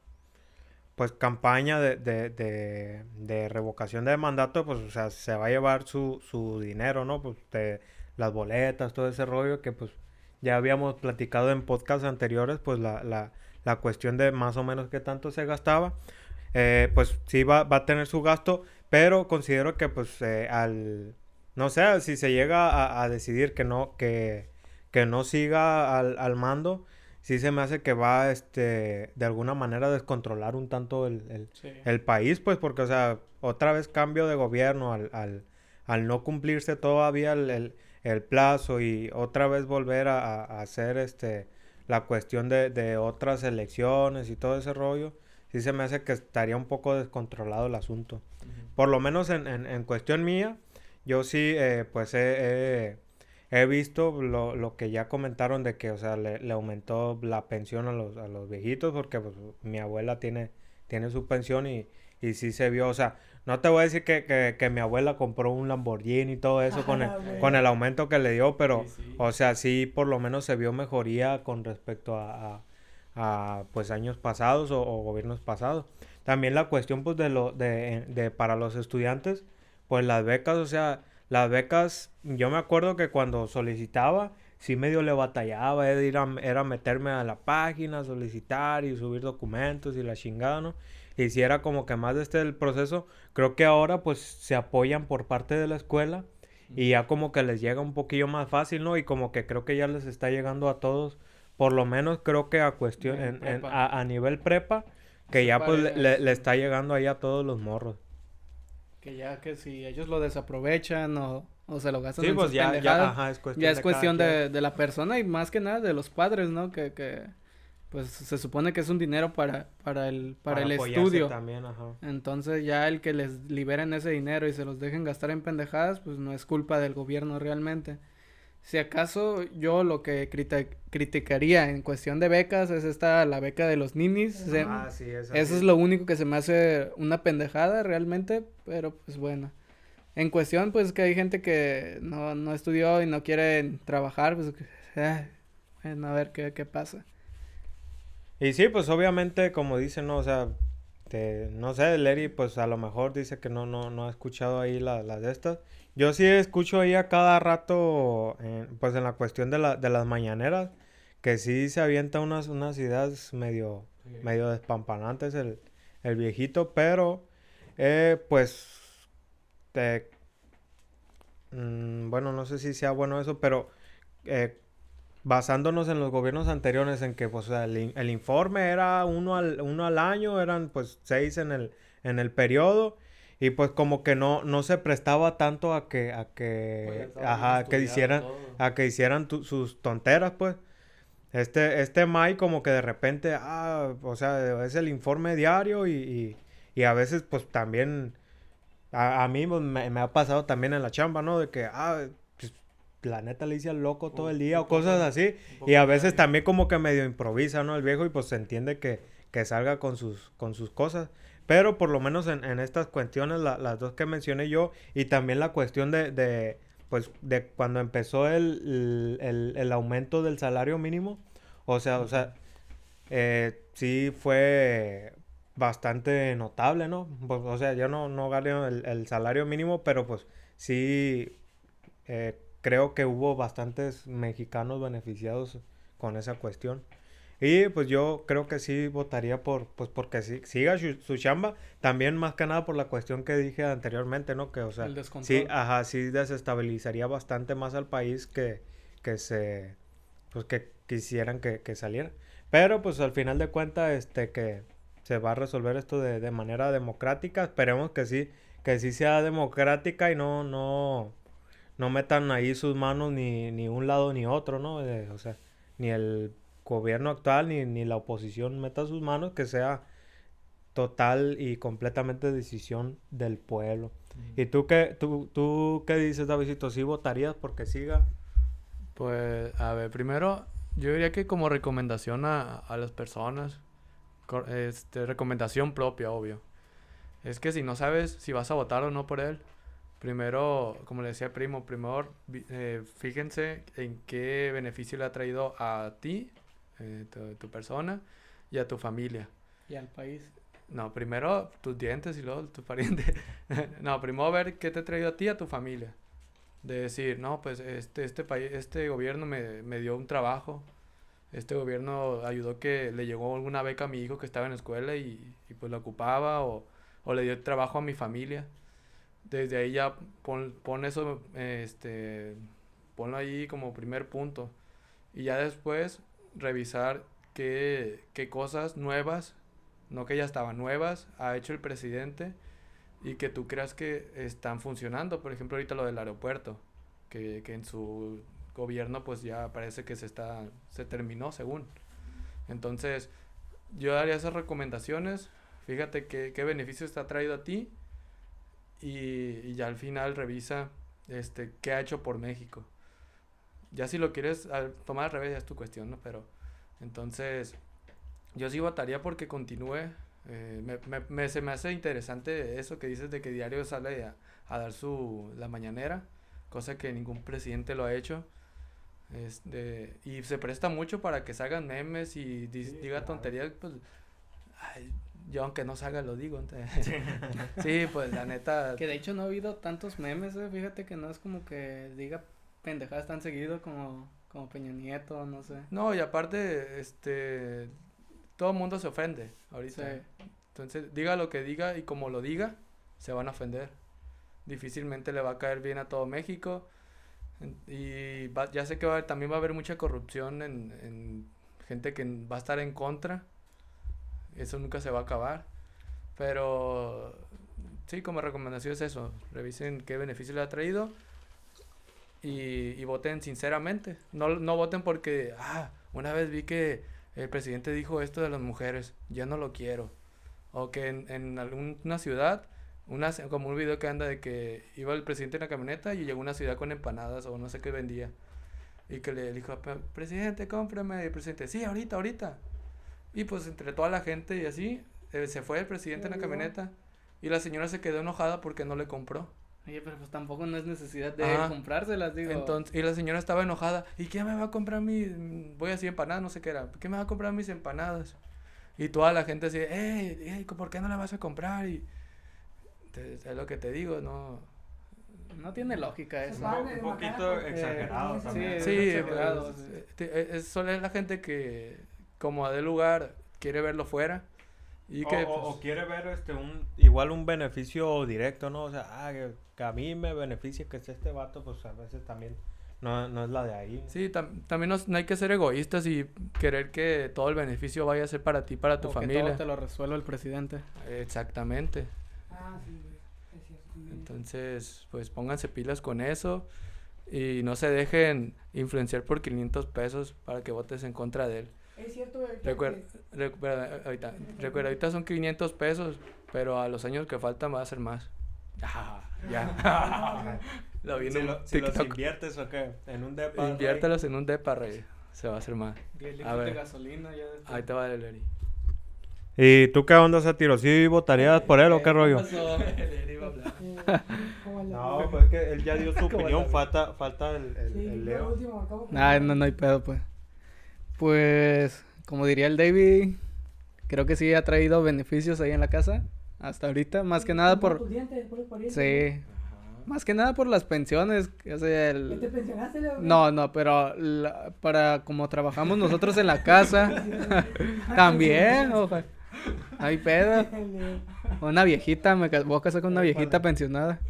pues campaña de, de, de, de, revocación de mandato, pues, o sea, se va a llevar su, su dinero, ¿no? Pues de las boletas, todo ese rollo que pues ya habíamos platicado en podcasts anteriores, pues la, la, la cuestión de más o menos qué tanto se gastaba. Eh, pues sí va, va, a tener su gasto, pero considero que pues eh, al, no sé, si se llega a, a decidir que no, que, que no siga al, al mando, sí se me hace que va, este, de alguna manera descontrolar un tanto el, el, país, pues, porque, o sea, otra vez cambio de gobierno al, al, al no cumplirse todavía el, el, plazo y otra vez volver a, a, hacer, este, la cuestión de, de, otras elecciones y todo ese rollo, sí se me hace que estaría un poco descontrolado el asunto. Por lo menos en, en, en, cuestión mía, yo sí, eh, pues, he he visto lo, lo, que ya comentaron de que, o sea, le, le, aumentó la pensión a los, a los viejitos porque pues, mi abuela tiene, tiene su pensión y, y sí se vio, o sea, no te voy a decir que, que, que mi abuela compró un Lamborghini y todo eso con, el, con el aumento que le dio, pero, o sea, sí por lo menos se vio mejoría con respecto a, a, pues años pasados o, o, gobiernos pasados. También la cuestión pues de lo de, de para los estudiantes, pues las becas, o sea, las becas, yo me acuerdo que cuando solicitaba, sí medio le batallaba, era, era meterme a la página, solicitar y subir documentos y la chingada, ¿no? Y si era como que más de este el proceso, creo que ahora pues se apoyan por parte de la escuela y ya como que les llega un poquillo más fácil, ¿no? Y como que creo que ya les está llegando a todos, por lo menos creo que a cuestión, en, a, nivel prepa, que ya pues le, le, está llegando ahí a todos los morros que ya que si ellos lo desaprovechan o, o se lo gastan en pues sus ya, ya, es cuestión, ya es de, cuestión de, de, la persona y más que nada de los padres, ¿no? Que, que pues se supone que es un dinero para, para el, para, el estudio. También, ajá. Entonces ya el que les liberen ese dinero y se los dejen gastar en pendejadas, pues no es culpa del gobierno realmente. Si acaso yo lo que criticaría en cuestión de becas es esta, la beca de los ninis. Ah, sí, eso es lo único que se me hace una pendejada realmente, pero pues bueno. En cuestión, pues que hay gente que no, no estudió y no quiere trabajar, pues eh, bueno, a ver qué, qué pasa. Y sí, pues obviamente, como dicen, ¿no? O sea, no sé, Leri, pues a lo mejor dice que no, no, no ha escuchado ahí las la de estas. Yo sí escucho ahí a cada rato, pues en la cuestión de, la, de las mañaneras, que sí se avienta unas, unas ideas medio, medio despampanantes el, el viejito, pero eh, pues, mm, bueno, no sé si sea bueno eso, pero eh, basándonos en los gobiernos anteriores en que pues el, el informe era uno al, uno al año, eran pues seis en el, en el periodo y pues como que no, no se prestaba tanto a que, a que, ajá, que hicieran, a que hicieran sus tonteras, pues. Este, este Mike como que de repente, ah, o sea, es el informe diario y, y, a veces pues también, a, a mí pues, me, me, ha pasado también en la chamba, ¿no? De que, ah, pues, la neta le hice al loco todo el día o cosas así. Y a veces también como que medio improvisa, ¿no? El viejo y pues se entiende que, que salga con sus, con sus cosas. Pero por lo menos en, en estas cuestiones, las dos que mencioné yo, y también la cuestión de, de pues, de cuando empezó el, el, el, aumento del salario mínimo, o sea, o sea, eh, sí fue bastante notable, ¿no? Pues, o sea, yo no, no gané el, el salario mínimo, pero pues sí eh, creo que hubo bastantes mexicanos beneficiados con esa cuestión. Y pues yo creo que sí votaría por, pues porque sí, siga su, chamba, también más que nada por la cuestión que dije anteriormente, ¿no? Que, o sea, sí, ajá, sí desestabilizaría bastante más al país que, que se, pues que quisieran que, que saliera. Pero pues al final de cuentas, este, que se va a resolver esto de, de manera democrática, esperemos que sí, que sí sea democrática y no, no, no metan ahí sus manos ni, ni un lado ni otro, ¿no? o sea, ni el gobierno actual ni, ni la oposición meta sus manos, que sea total y completamente decisión del pueblo. ¿Y tú qué, tú, tú qué dices, Davidito? ¿Sí votarías porque siga? Pues, a ver, primero, yo diría que como recomendación a, a las personas, este, recomendación propia, obvio. Es que si no sabes si vas a votar o no por él, primero, como le decía Primo, primero eh, fíjense en qué beneficio le ha traído a ti eh, tu, persona y a tu familia. Y al país. No, primero tus dientes y luego tus parientes. no, primero ver qué te ha traído a ti y a tu familia. De decir, no, pues este, este país, este gobierno me, me dio un trabajo. Este gobierno ayudó que le llegó alguna beca a mi hijo que estaba en la escuela y, y pues la ocupaba o, o, le dio trabajo a mi familia. Desde ahí ya pon, pon eso, este, ponlo ahí como primer punto. Y ya después revisar qué, qué cosas nuevas no que ya estaban nuevas, ha hecho el presidente y que tú creas que están funcionando. Por ejemplo, ahorita lo del aeropuerto, que, que en su gobierno pues ya parece que se está se terminó según. Entonces, yo daría esas recomendaciones, fíjate qué, qué beneficios te ha traído a ti y, y, ya al final revisa este qué ha hecho por México. Ya si lo quieres tomar al revés ya es tu cuestión, ¿no? Pero entonces yo sí votaría porque continúe. Eh, me, me, se me hace interesante eso que dices de que diario sale a, a, dar su la mañanera, cosa que ningún presidente lo ha hecho. Este, y se presta mucho para que salgan memes y diga tonterías, pues yo aunque no salga lo digo. sí, pues la neta. Que de hecho no ha habido tantos memes, eh, fíjate que no es como que diga pendejadas tan seguido como, como Peña Nieto, no sé. No, y aparte, este, todo el mundo se ofende ahorita. Entonces, diga lo que diga y como lo diga, se van a ofender. Difícilmente le va a caer bien a todo México. Y ya sé que va, también va a haber mucha corrupción en, en gente que va a estar en contra. Eso nunca se va a acabar. Pero sí, como recomendación es eso. Revisen qué beneficio le ha traído y, y voten sinceramente. No, no voten porque, ah, una vez vi que el presidente dijo esto de las mujeres, ya no lo quiero. O que en, en alguna ciudad, una, como un video que anda de que iba el presidente en la camioneta y llegó a una ciudad con empanadas o no sé qué vendía. Y que le dijo, presidente, cómprame. Y el presidente, sí, ahorita, ahorita. Y pues entre toda la gente y así, eh, se fue el presidente en la camioneta. Y la señora se quedó enojada porque no le compró. Oye, pero pues tampoco no es necesidad de comprárselas, digo. Entonces, y la señora estaba enojada. ¿Y quién me va a comprar mi, voy a decir empanadas, no sé qué era. ¿Quién me va a comprar mis empanadas? Y toda la gente así, ¡Ey, ¿por qué no la vas a comprar? Y es lo que te digo, no... No tiene lógica eso. Un, poquito exagerado también. Sí, sí exagerado. Es, solo es la gente que, como de lugar, quiere verlo fuera y o, que, o, pues, quiere ver este un igual un beneficio directo, ¿no? O sea, ah, que, a mí me beneficia que esté este vato, pues a veces también no, no es la de ahí. Sí, también no, hay que ser egoístas y querer que todo el beneficio vaya a ser para ti, para tu familia. Que todo te lo resuelva el presidente. Exactamente. Ah, sí, Entonces, pues pónganse pilas con eso y no se dejen influenciar por 500 pesos para que votes en contra de él. Es cierto. Recuerda, recuerda, ahorita, recuerda, ahorita son 500 pesos, pero a los años que faltan va a ser más. Ah, ya. lo vi si, lo, si los inviertes o qué, en un depa. Inviértelos en un depa, rey. Se va a hacer más. A ver. De gasolina ya Ahí te va el Eri. ¿Y tú qué onda, Satiro? ¿Sí votarías por él o qué rollo? no, pues es que él ya dio su opinión, falta, falta el, el, el Leo. no, no hay pedo, pues. Pues, como diría el David, creo que sí ha traído beneficios ahí en la casa. Hasta ahorita, más que nada por... Sí. Más que nada por las pensiones. O sea, el... ¿Te pensionaste, No, no, pero para como trabajamos nosotros en la casa, también, ojalá. Hay pedo. Una viejita, me voy a casar con una viejita pensionada.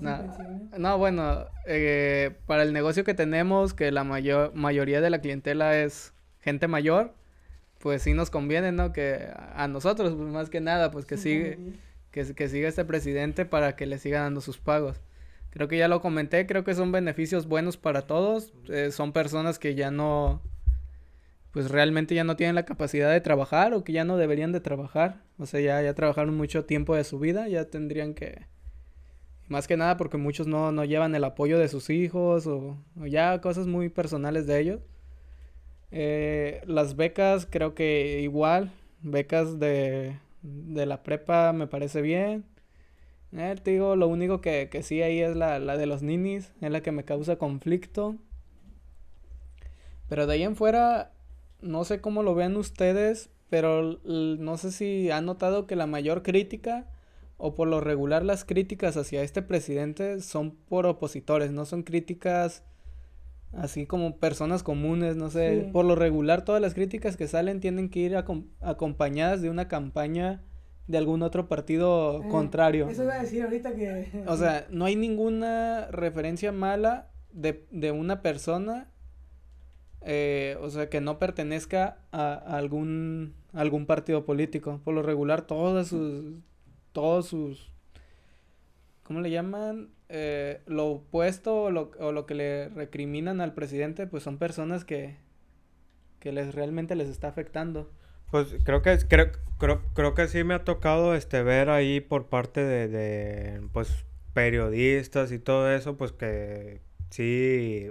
No, bueno, eh, para el negocio que tenemos, que la mayor mayoría de la clientela es gente mayor, pues sí nos conviene, ¿no? Que a nosotros, pues, más que nada, pues que sigue, que, que siga este presidente para que le siga dando sus pagos. Creo que ya lo comenté, creo que son beneficios buenos para todos. Eh, son personas que ya no, pues realmente ya no tienen la capacidad de trabajar o que ya no deberían de trabajar. O sea, ya, ya trabajaron mucho tiempo de su vida, ya tendrían que, más que nada porque muchos no, no llevan el apoyo de sus hijos o, ya cosas muy personales de ellos. Eh, las becas creo que igual, becas de, de la prepa me parece bien. Eh, te digo, lo único que, que sí ahí es la, la, de los ninis, es la que me causa conflicto. Pero de ahí en fuera, no sé cómo lo vean ustedes, pero no sé si han notado que la mayor crítica o por lo regular las críticas hacia este presidente son por opositores, no son críticas así como personas comunes, no sé, por lo regular todas las críticas que salen tienen que ir acompañadas de una campaña de algún otro partido eh, contrario. Eso iba a decir ahorita que... o sea, no hay ninguna referencia mala de, de una persona, eh, o sea, que no pertenezca a, algún, algún partido político. Por lo regular, todas sus, todos sus, ¿cómo le llaman? Eh, lo opuesto o lo, o lo que le recriminan al presidente, pues son personas que, que les realmente les está afectando. Pues creo que creo, creo, creo que sí me ha tocado este ver ahí por parte de, de pues periodistas y todo eso, pues que sí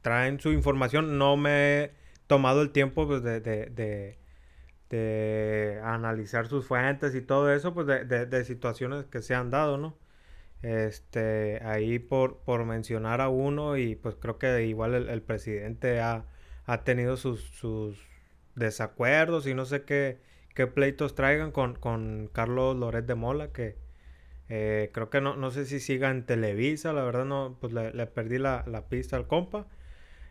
traen su información. No me he tomado el tiempo pues, de, de, de, analizar sus fuentes y todo eso, pues de, de, situaciones que se han dado, ¿no? Este, ahí por, por mencionar a uno y pues creo que igual el, presidente ha, ha tenido sus, sus, desacuerdos y no sé qué, qué pleitos traigan con, con Carlos Loret de Mola, que eh, creo que no, no sé si siga en Televisa, la verdad no, pues le, perdí la, pista al compa.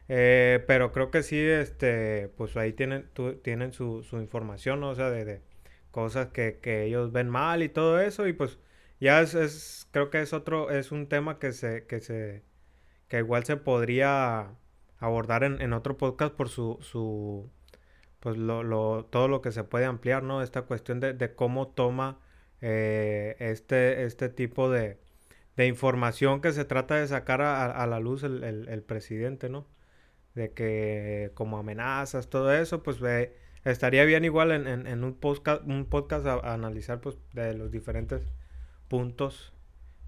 Eh, pero creo que sí, este, pues ahí tienen, tienen su, información, O sea, de, cosas que, ellos ven mal y todo eso. Y pues ya es, es, creo que es otro, es un tema que se, que se, que igual se podría abordar en, en otro podcast por su, su pues lo, lo, todo lo que se puede ampliar, ¿no? Esta cuestión de, cómo toma eh, este, este tipo de, información que se trata de sacar a, la luz el, presidente, ¿no? De que como amenazas, todo eso, pues estaría bien igual en, en, en un podcast, un podcast a, analizar pues de los diferentes puntos,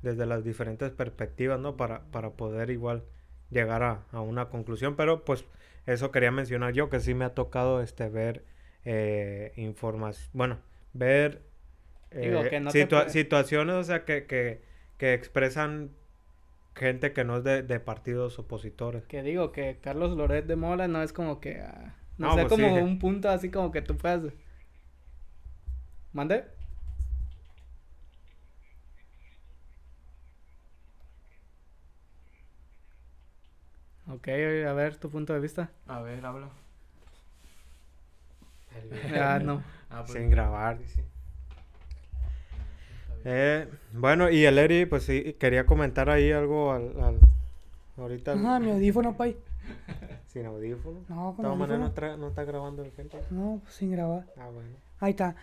desde las diferentes perspectivas, ¿no? Para, para poder igual llegar a, a una conclusión, pero pues eso quería mencionar yo, que sí me ha tocado este ver eh, información, bueno, ver eh, situaciones, o sea, que, que, que, expresan gente que no es de, de, partidos opositores. Que digo que Carlos Loret de Mola no es como que, ah, no, sé, pues como un punto así como que tú puedas... ¿Mande? Ok, a ver tu punto de vista. A ver, habla. ah, no. Ah, pues. Sin grabar, dice. Eh, bueno, y el Eri, pues sí, quería comentar ahí algo al, al ahorita. Ajá, mi audífono, pay. ¿Sin audífono? No, con audífono. No, no está grabando el gente. No, pues sin grabar. Ah, bueno. Ahí está.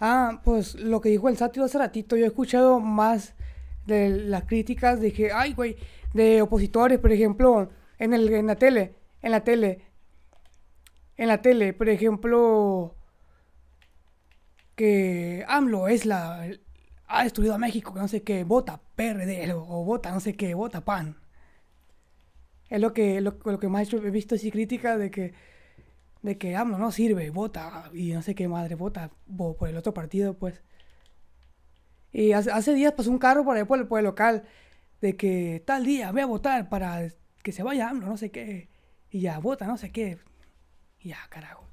Ah, pues lo que dijo el sátiro hace ratito, yo he escuchado más de las críticas de que, ay, güey, de opositores, por ejemplo, en, el, en la tele, en la tele, en la tele, por ejemplo, que AMLO es la, ha destruido a México, que no sé qué, vota PRD o, vota no sé qué, vota PAN. Es lo que, lo, que más he visto así crítica de que, de que AMLO no sirve, vota y no sé qué madre, vota por el otro partido, pues. Y hace, días pasó un carro por ahí por el, por local de que tal día voy a votar para que se vaya AMLO, no sé qué, y ya vota, no sé qué, y ya, carajo.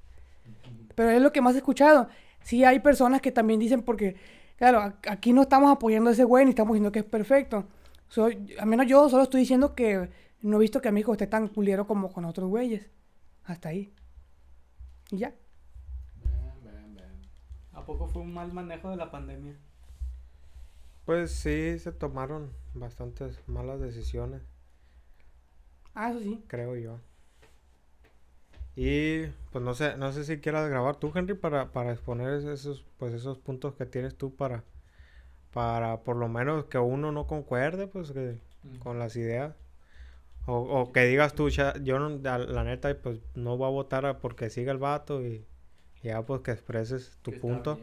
Pero es lo que más he escuchado. Sí hay personas que también dicen porque, claro, aquí no estamos apoyando a ese güey ni estamos diciendo que es perfecto. Soy, al menos yo solo estoy diciendo que no he visto que a México esté tan culero como con otros güeyes. Hasta ahí. Y ya. ¿A poco fue un mal manejo de la pandemia? Pues sí, se tomaron bastantes malas decisiones. Ah, eso sí. Creo yo. Y pues no sé, no sé si quieras grabar tú, Henry, para, para exponer esos, pues esos puntos que tienes tú para, para por lo menos que uno no concuerde, pues que, con las ideas. O, o, que digas tú, yo no, la, neta, pues no voy a votar porque siga el vato y, ya pues que expreses tu punto.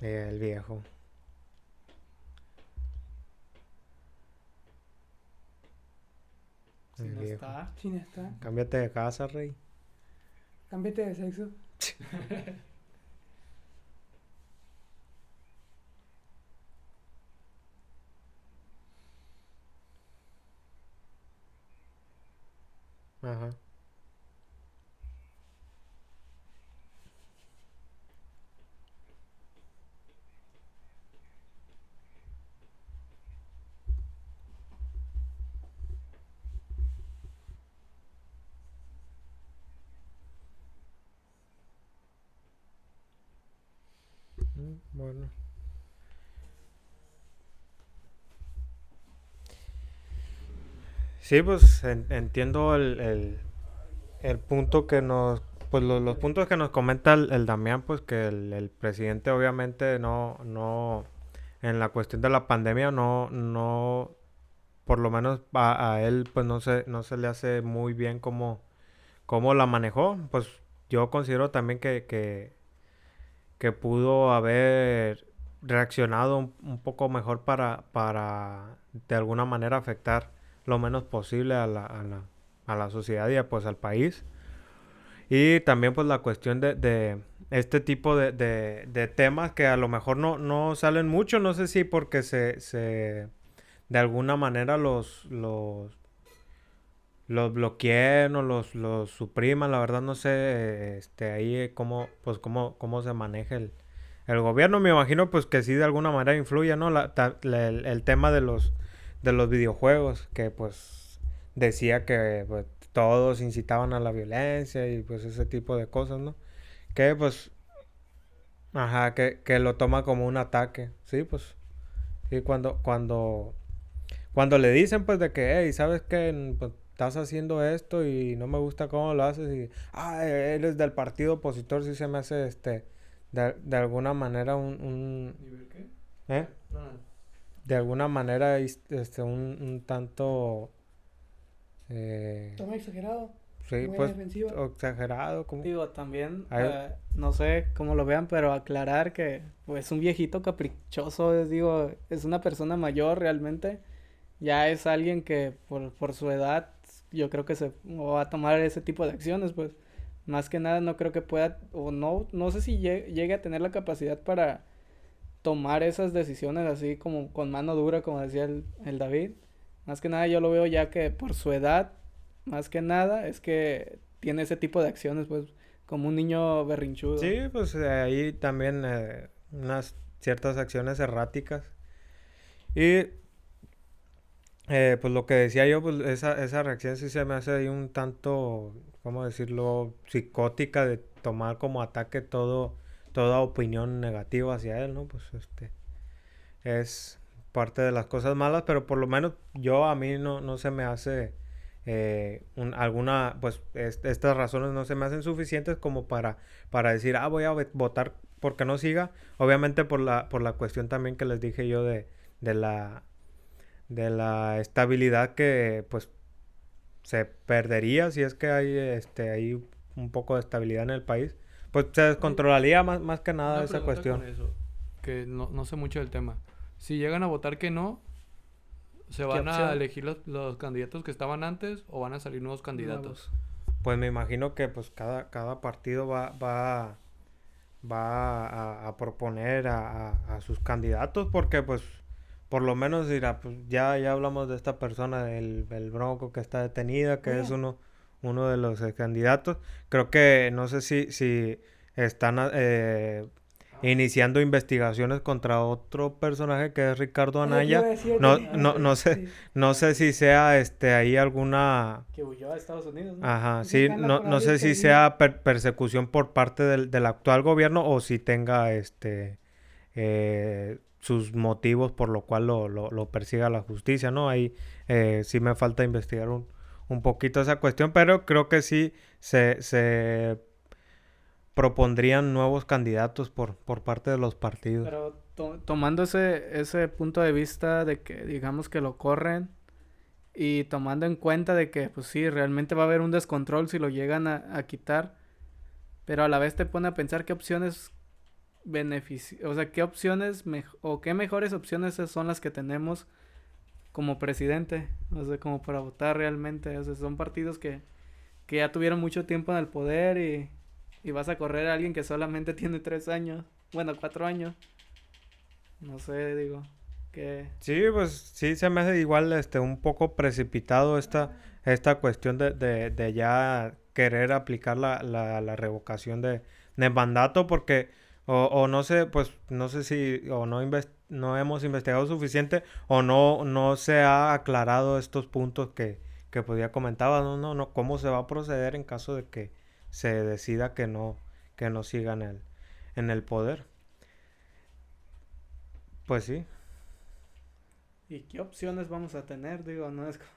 el viejo. Sin estar. Sin estar. Cámbiate de casa, rey. Cámbiate de sexo. Ajá. Bueno. Sí, pues entiendo el, el, punto que nos, pues los puntos que nos comenta el, Damián, pues que el, presidente obviamente no, no, en la cuestión de la pandemia no, no, por lo menos a, él pues no se, no se le hace muy bien como, cómo la manejó, pues yo considero también que, que, que pudo haber reaccionado un, poco mejor para, para de alguna manera afectar lo menos posible a la, a la, a la sociedad y pues al país. Y también pues la cuestión de, de este tipo de, de, de, temas que a lo mejor no, no salen mucho, no sé si porque se, se de alguna manera los, los los bloqueen o los, los supriman, la verdad no sé este ahí cómo pues cómo, cómo se maneja el, el gobierno, me imagino pues que sí de alguna manera influye, ¿no? La, el, tema de los de los videojuegos que pues decía que pues, todos incitaban a la violencia y pues ese tipo de cosas, ¿no? Que pues ajá, que, que lo toma como un ataque, sí, pues y cuando cuando cuando le dicen pues de que, hey, ¿sabes qué? Pues, estás haciendo esto y no me gusta cómo lo haces y, ah, eres del partido opositor, sí se me hace, este, de, de alguna manera un... un qué? ¿Eh? De alguna manera, este, un, un tanto... Eh, Toma exagerado. Sí, pues exagerado. Como... Digo, también, eh, no sé cómo lo vean, pero aclarar que pues un viejito caprichoso, es, digo, es una persona mayor realmente. Ya es alguien que por, por su edad yo creo que se va a tomar ese tipo de acciones, pues más que nada no creo que pueda, o no, no sé si llegue, a tener la capacidad para tomar esas decisiones así como con mano dura, como decía el, el David. Más que nada yo lo veo ya que por su edad, más que nada, es que tiene ese tipo de acciones, pues como un niño berrinchudo. Sí, pues eh, ahí también eh, unas ciertas acciones erráticas. Y eh, pues lo que decía yo, pues esa, esa reacción sí se me hace ahí un tanto, ¿cómo decirlo?, psicótica de tomar como ataque todo, toda opinión negativa hacia él, ¿no? Pues este es parte de las cosas malas, pero por lo menos yo a mí no, no se me hace eh, alguna, pues estas razones no se me hacen suficientes como para, para decir, ah, voy a votar porque no siga. Obviamente por la, por la cuestión también que les dije yo de, de la de la estabilidad que pues se perdería si es que hay este hay un poco de estabilidad en el país. Pues se descontrolaría más, más que nada esa cuestión. que no, no, sé mucho del tema. Si llegan a votar que no se van a elegir los, los, candidatos que estaban antes o van a salir nuevos candidatos pues me imagino que pues cada cada partido va va va a, proponer a, a sus candidatos porque pues por lo menos dirá, pues ya, ya hablamos de esta persona, el, el Bronco que está detenida, que es uno, uno de los candidatos. Creo que no sé si, si están eh, iniciando investigaciones contra otro personaje que es Ricardo Anaya. No, no, no sé, no sé si sea este ahí alguna que huyó a Estados Unidos. ¿no? Ajá, sí, no, no sé si sea persecución por parte del, del actual gobierno o si tenga este eh, sus motivos por lo cual lo, lo, persiga la justicia, ¿no? Ahí eh, sí me falta investigar un, un, poquito esa cuestión, pero creo que sí se, se propondrían nuevos candidatos por, por parte de los partidos. Pero tomando ese, ese punto de vista de que digamos que lo corren y tomando en cuenta de que pues sí, realmente va a haber un descontrol si lo llegan a, a quitar, pero a la vez te pone a pensar qué opciones beneficio, o sea, qué opciones o qué mejores opciones son las que tenemos como presidente, o sea, como para votar realmente, o sea, son partidos que, que ya tuvieron mucho tiempo en el poder y, y vas a correr a alguien que solamente tiene tres años, bueno, cuatro años, no sé, digo, que... Sí, pues sí, se me hace igual, este, un poco precipitado esta, esta cuestión de, de, de ya querer aplicar la, la, la revocación de, de mandato porque o, o no sé, pues no sé si o no, no hemos investigado suficiente o no, no se ha aclarado estos puntos que, que podía comentaba, no, no, no, cómo se va a proceder en caso de que se decida que no, que no sigan el, en el poder. Pues sí. ¿Y qué opciones vamos a tener? Digo, no es...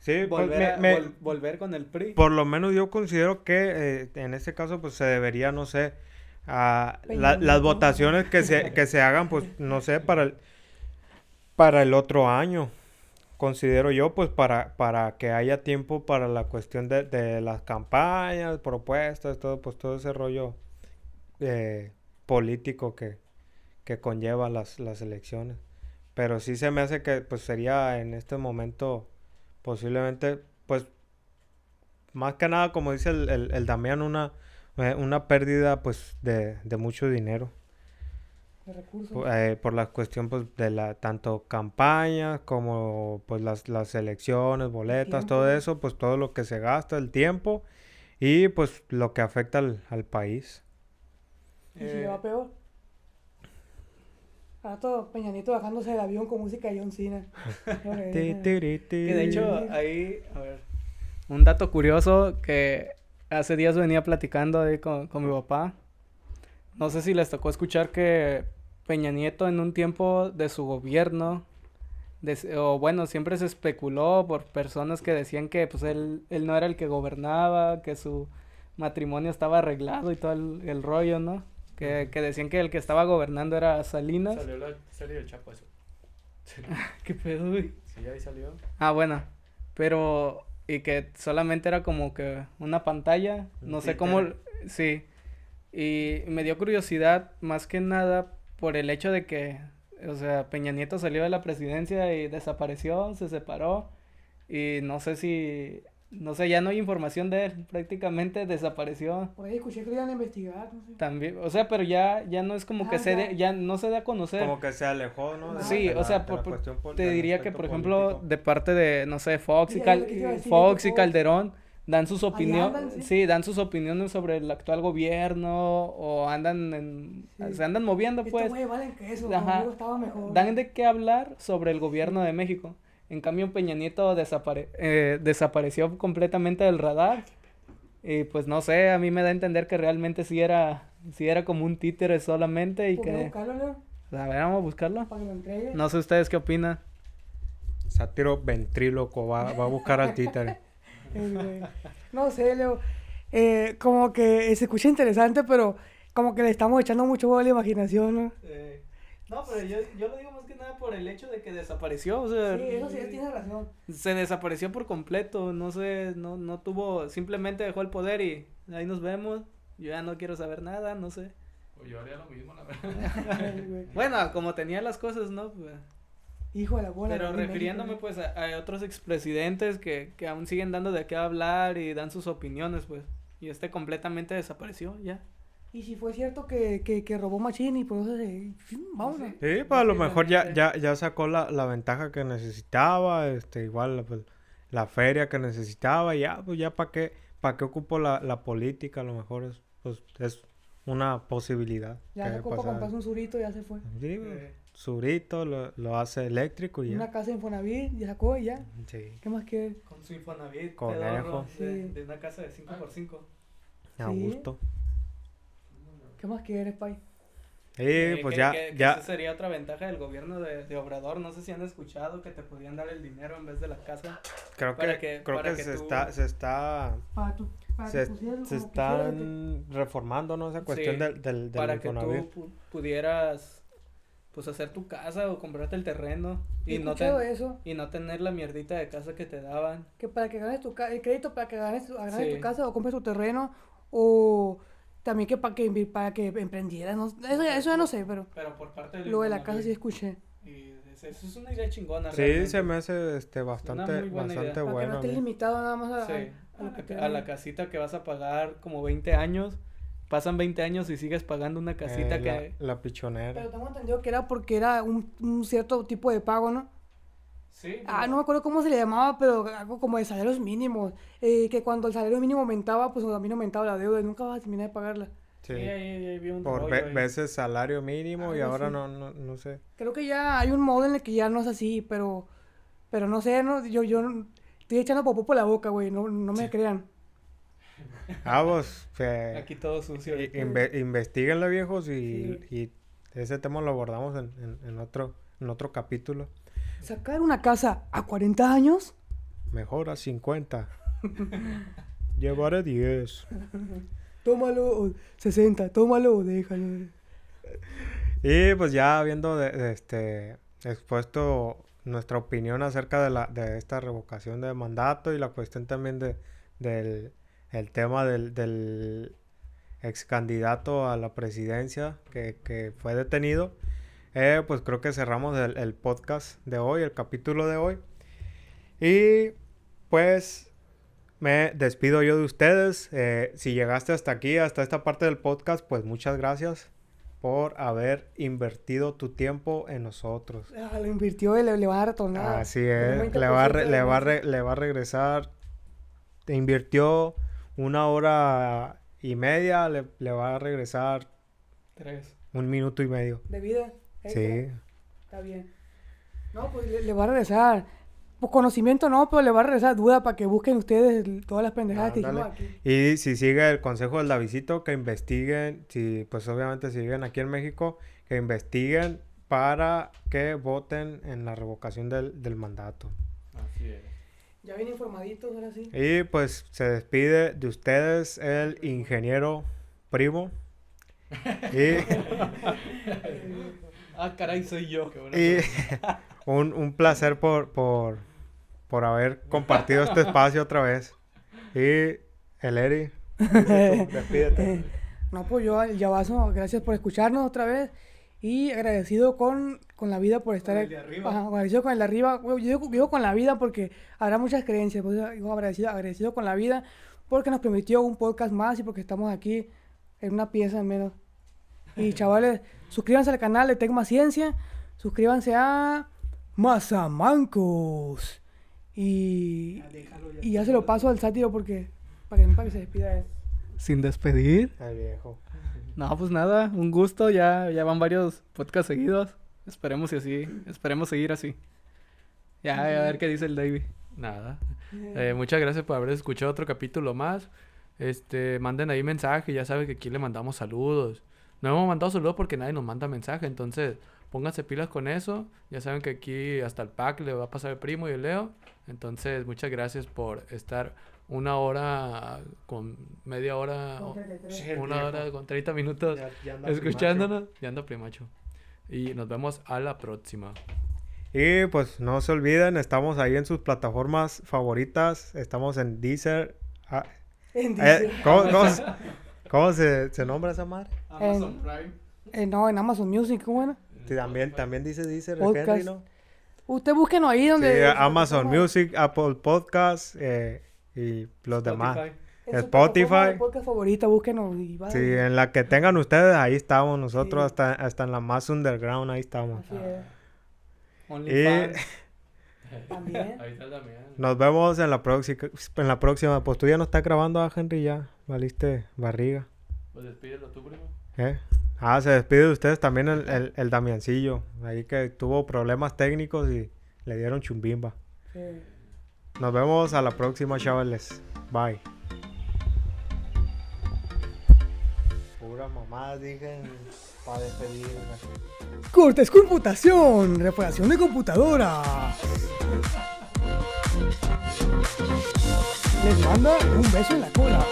Sí, pues, volver, volver con el PRI. Por lo menos yo considero que eh, en este caso pues se debería, no sé, a las votaciones que se, que se hagan, pues no sé, para el, para el otro año. Considero yo, pues para, para que haya tiempo para la cuestión de, de las campañas, propuestas, todo, pues todo ese rollo eh, político que, que conlleva las, las elecciones. Pero sí se me hace que pues sería en este momento posiblemente, pues, más que nada, como dice el, el, Damián, una, una pérdida, pues, de, de mucho dinero. De recursos. Eh, por la cuestión, pues, de la, tanto campañas como, pues, las, las elecciones, boletas, todo eso, pues, todo lo que se gasta, el tiempo y, pues, lo que afecta al, al país. ¿Y si va peor? A todo Peñanito bajándose del avión con música de John Cena. que de hecho, ahí, a ver, un dato curioso que hace días venía platicando ahí con, con mi papá. No sé si les tocó escuchar que Peña Nieto en un tiempo de su gobierno, o bueno, siempre se especuló por personas que decían que pues él, él no era el que gobernaba, que su matrimonio estaba arreglado y todo el rollo, ¿no? Que, que, decían que el que estaba gobernando era Salinas. Salió, la, salió el Chapo eso. ¿Qué pedo, güey? Sí, ahí salió. Ah, bueno. Pero, y que solamente era como que una pantalla. no sé cómo. Sí. Y me dio curiosidad, más que nada, por el hecho de que, o sea, Peña Nieto salió de la presidencia y desapareció, se separó. Y no sé si no sé, ya no hay información de él, prácticamente desapareció. Por ahí escuché que iban a investigar, no sé. También, o sea, pero ya, ya no es como que ah, se ya no se da a conocer. Como que se alejó, ¿no? sí, o sea, te diría que, por ejemplo, de parte de, no sé, Fox y, Fox y Calderón, dan sus opiniones, ¿sí? dan sus opiniones sobre el actual gobierno, o andan en, se andan moviendo, pues. que eso, estaba mejor. Dan de qué hablar sobre el gobierno de México. En cambio, Peña Nieto eh, desapareció completamente del radar. Y pues no sé, a mí me da a entender que realmente sí era, sí era como un títere solamente y que... Buscarlo, A ver, vamos a buscarlo. No sé ustedes qué opinan. Sátiro ventríloco va, va a buscar al títere. no sé, Leo. Eh, como que se escucha interesante, pero como que le estamos echando mucho a la imaginación, ¿no? No, pero yo, yo lo digo nada por el hecho de que desapareció, o sea... Sí, eso sí, tiene razón. Se desapareció por completo, no sé, no, no tuvo, simplemente dejó el poder y ahí nos vemos, yo ya no quiero saber nada, no sé. O yo haría lo mismo, la verdad. bueno, como tenía las cosas, ¿no? Pues... Hijo de la bola. Pero refiriéndome pues a, a, otros expresidentes que, que aún siguen dando de qué hablar y dan sus opiniones, pues. Y este completamente desapareció, ya. Y si fue cierto que, que, que robó Machín y por eso se... Vamos. Sí, pues a lo mejor ya, ya, ya sacó la, la ventaja que necesitaba, este, igual pues, la feria que necesitaba, y ya, pues ya para qué, para qué ocupo la, la política, a lo mejor es, pues, es una posibilidad. Ya sacó para comprarse un surito y ya se fue. Sí, pues, surito, lo, lo, hace eléctrico y ya. Una casa Infonavit, ya sacó y ya. Sí. ¿Qué más quiere? Con su Infonavit, Conejo. De, de, una casa de 5x5. A gusto. ¿Qué más quieres, Pai? Sí, pues ya, ya. Esa sería otra ventaja del gobierno de, de, Obrador. No sé si han escuchado que te podían dar el dinero en vez de la casa. Creo que, creo que, se, está, se está. se, se están reformando, ¿no? Esa cuestión del, del, Para que tú pudieras, pues, hacer tu casa o comprarte el terreno. Y no, eso? y no tener la mierdita de casa que te daban. Que para que ganes tu casa, el crédito para que ganes, ganes tu casa o compres tu terreno o también que para que, para que emprendieras, no, eso, ya, eso ya no sé, pero... Pero por parte de... Lo de la casa sí escuché. Y eso es una idea chingona. Sí, se me hace este, bastante, bastante bueno. Para que no estés limitado nada más a, sí. a, la casita que vas a pagar como 20 años. Pasan 20 años y sigues pagando una casita eh, que... La, pichonera. Pero tengo entendido que era porque era un, un cierto tipo de pago, ¿no? Ah, no me acuerdo cómo se le llamaba, pero algo como de salarios mínimos. Eh, que cuando el salario mínimo aumentaba, pues también aumentaba la deuda y nunca vas a terminar de pagarla. Sí, por veces salario mínimo y ahora no, no, no sé. Creo que ya hay un modo en el que ya no es así, pero, pero no sé, no, yo, yo estoy echando popó por la boca, güey, no, no me crean. Ah, vos, Aquí todo sucio. Investiguenlo, viejos, y, y ese tema lo abordamos en, en, otro, en otro capítulo. ¿Sacar una casa a 40 años? Mejor a 50. Llevaré 10. Tómalo, 60, tómalo, déjalo. Y pues ya habiendo este, expuesto nuestra opinión acerca de, la, de esta revocación de mandato y la cuestión también de, del el tema del, del ex candidato a la presidencia que, fue detenido, eh, pues creo que cerramos el, podcast de hoy, el capítulo de hoy. Y pues me despido yo de ustedes. Eh, si llegaste hasta aquí, hasta esta parte del podcast, pues muchas gracias por haber invertido tu tiempo en nosotros. Ah, lo invirtió y le, va a retornar. Así es, le va, a le, va le va a regresar. Te invirtió una hora y media, le, va a regresar. Tres. Un minuto y medio. ¿De vida? Sí. Está bien. No, pues le va a regresar pues conocimiento no, pero le va a regresar duda para que busquen ustedes todas las pendejadas que hicimos aquí. Y si sigue el consejo del Davidito, que investiguen, si pues obviamente si siguen aquí en México, que investiguen para que voten en la revocación del, del mandato. Así es. Ya vienen informaditos, ahora sí. Y pues se despide de ustedes el ingeniero primo. y... ah, caray, soy yo. y un, un placer por, por por haber compartido este espacio otra vez. Y el Eri, despídete. No, pues yo, el Yabazo, gracias por escucharnos otra vez. Y agradecido con, con la vida por estar aquí. agradecido con el de arriba. Yo digo, con la vida porque habrá muchas creencias. Pues, digo agradecido, agradecido con la vida porque nos permitió un podcast más y porque estamos aquí en una pieza al menos. Y chavales, suscríbanse al canal de Tecma Ciencia. Suscríbanse a Mazamancos. Y, y ya se lo paso al sátiro porque para que, para que se despida él. Sin despedir. Ay, viejo. No, pues nada, un gusto. Ya, ya van varios podcasts seguidos. Esperemos y así. Esperemos seguir así. Ya, a ver qué dice el David. Nada. Eh, muchas gracias por haber escuchado otro capítulo más. Este, manden ahí mensaje. Ya saben que aquí le mandamos saludos. No hemos mandado saludos porque nadie nos manda mensaje. Entonces, pónganse pilas con eso. Ya saben que aquí hasta el pack le va a pasar el primo y el Leo. Entonces, muchas gracias por estar una hora con media hora, una hora con 30 minutos escuchándonos. Ya anda primacho. Y nos vemos a la próxima. Y pues no se olviden, estamos ahí en sus plataformas favoritas. Estamos en Deezer. Ah, en eh, Deezer. ¿Cómo, se, se, nombra esa madre? Amazon Prime. Eh, no, en Amazon Music, ¿cómo era? también, también dice Deezer, Henry, ¿no? Usted búsquenos ahí donde... Sí, Amazon Music, Apple Podcasts eh, y los demás. Spotify. podcast favorita, búsquenos y Sí, en la que tengan ustedes, ahí estamos nosotros, hasta, hasta en la más underground, ahí estamos. Así es. Y... ¿También? Ahí está también. Nos vemos en la próxima. En la próxima. Pues tú ya no estás grabando a ah, Henry ya. Valiste barriga. Pues despídelo tú, primo. ¿Eh? Ah, se despide de ustedes también el, el, el Damiancillo. Ahí que tuvo problemas técnicos y le dieron chumbimba. Nos vemos a la próxima, chavales. Bye. Pura mamá, dije para. Cortes computación, reparación de computadora. Les manda un beso en la cola.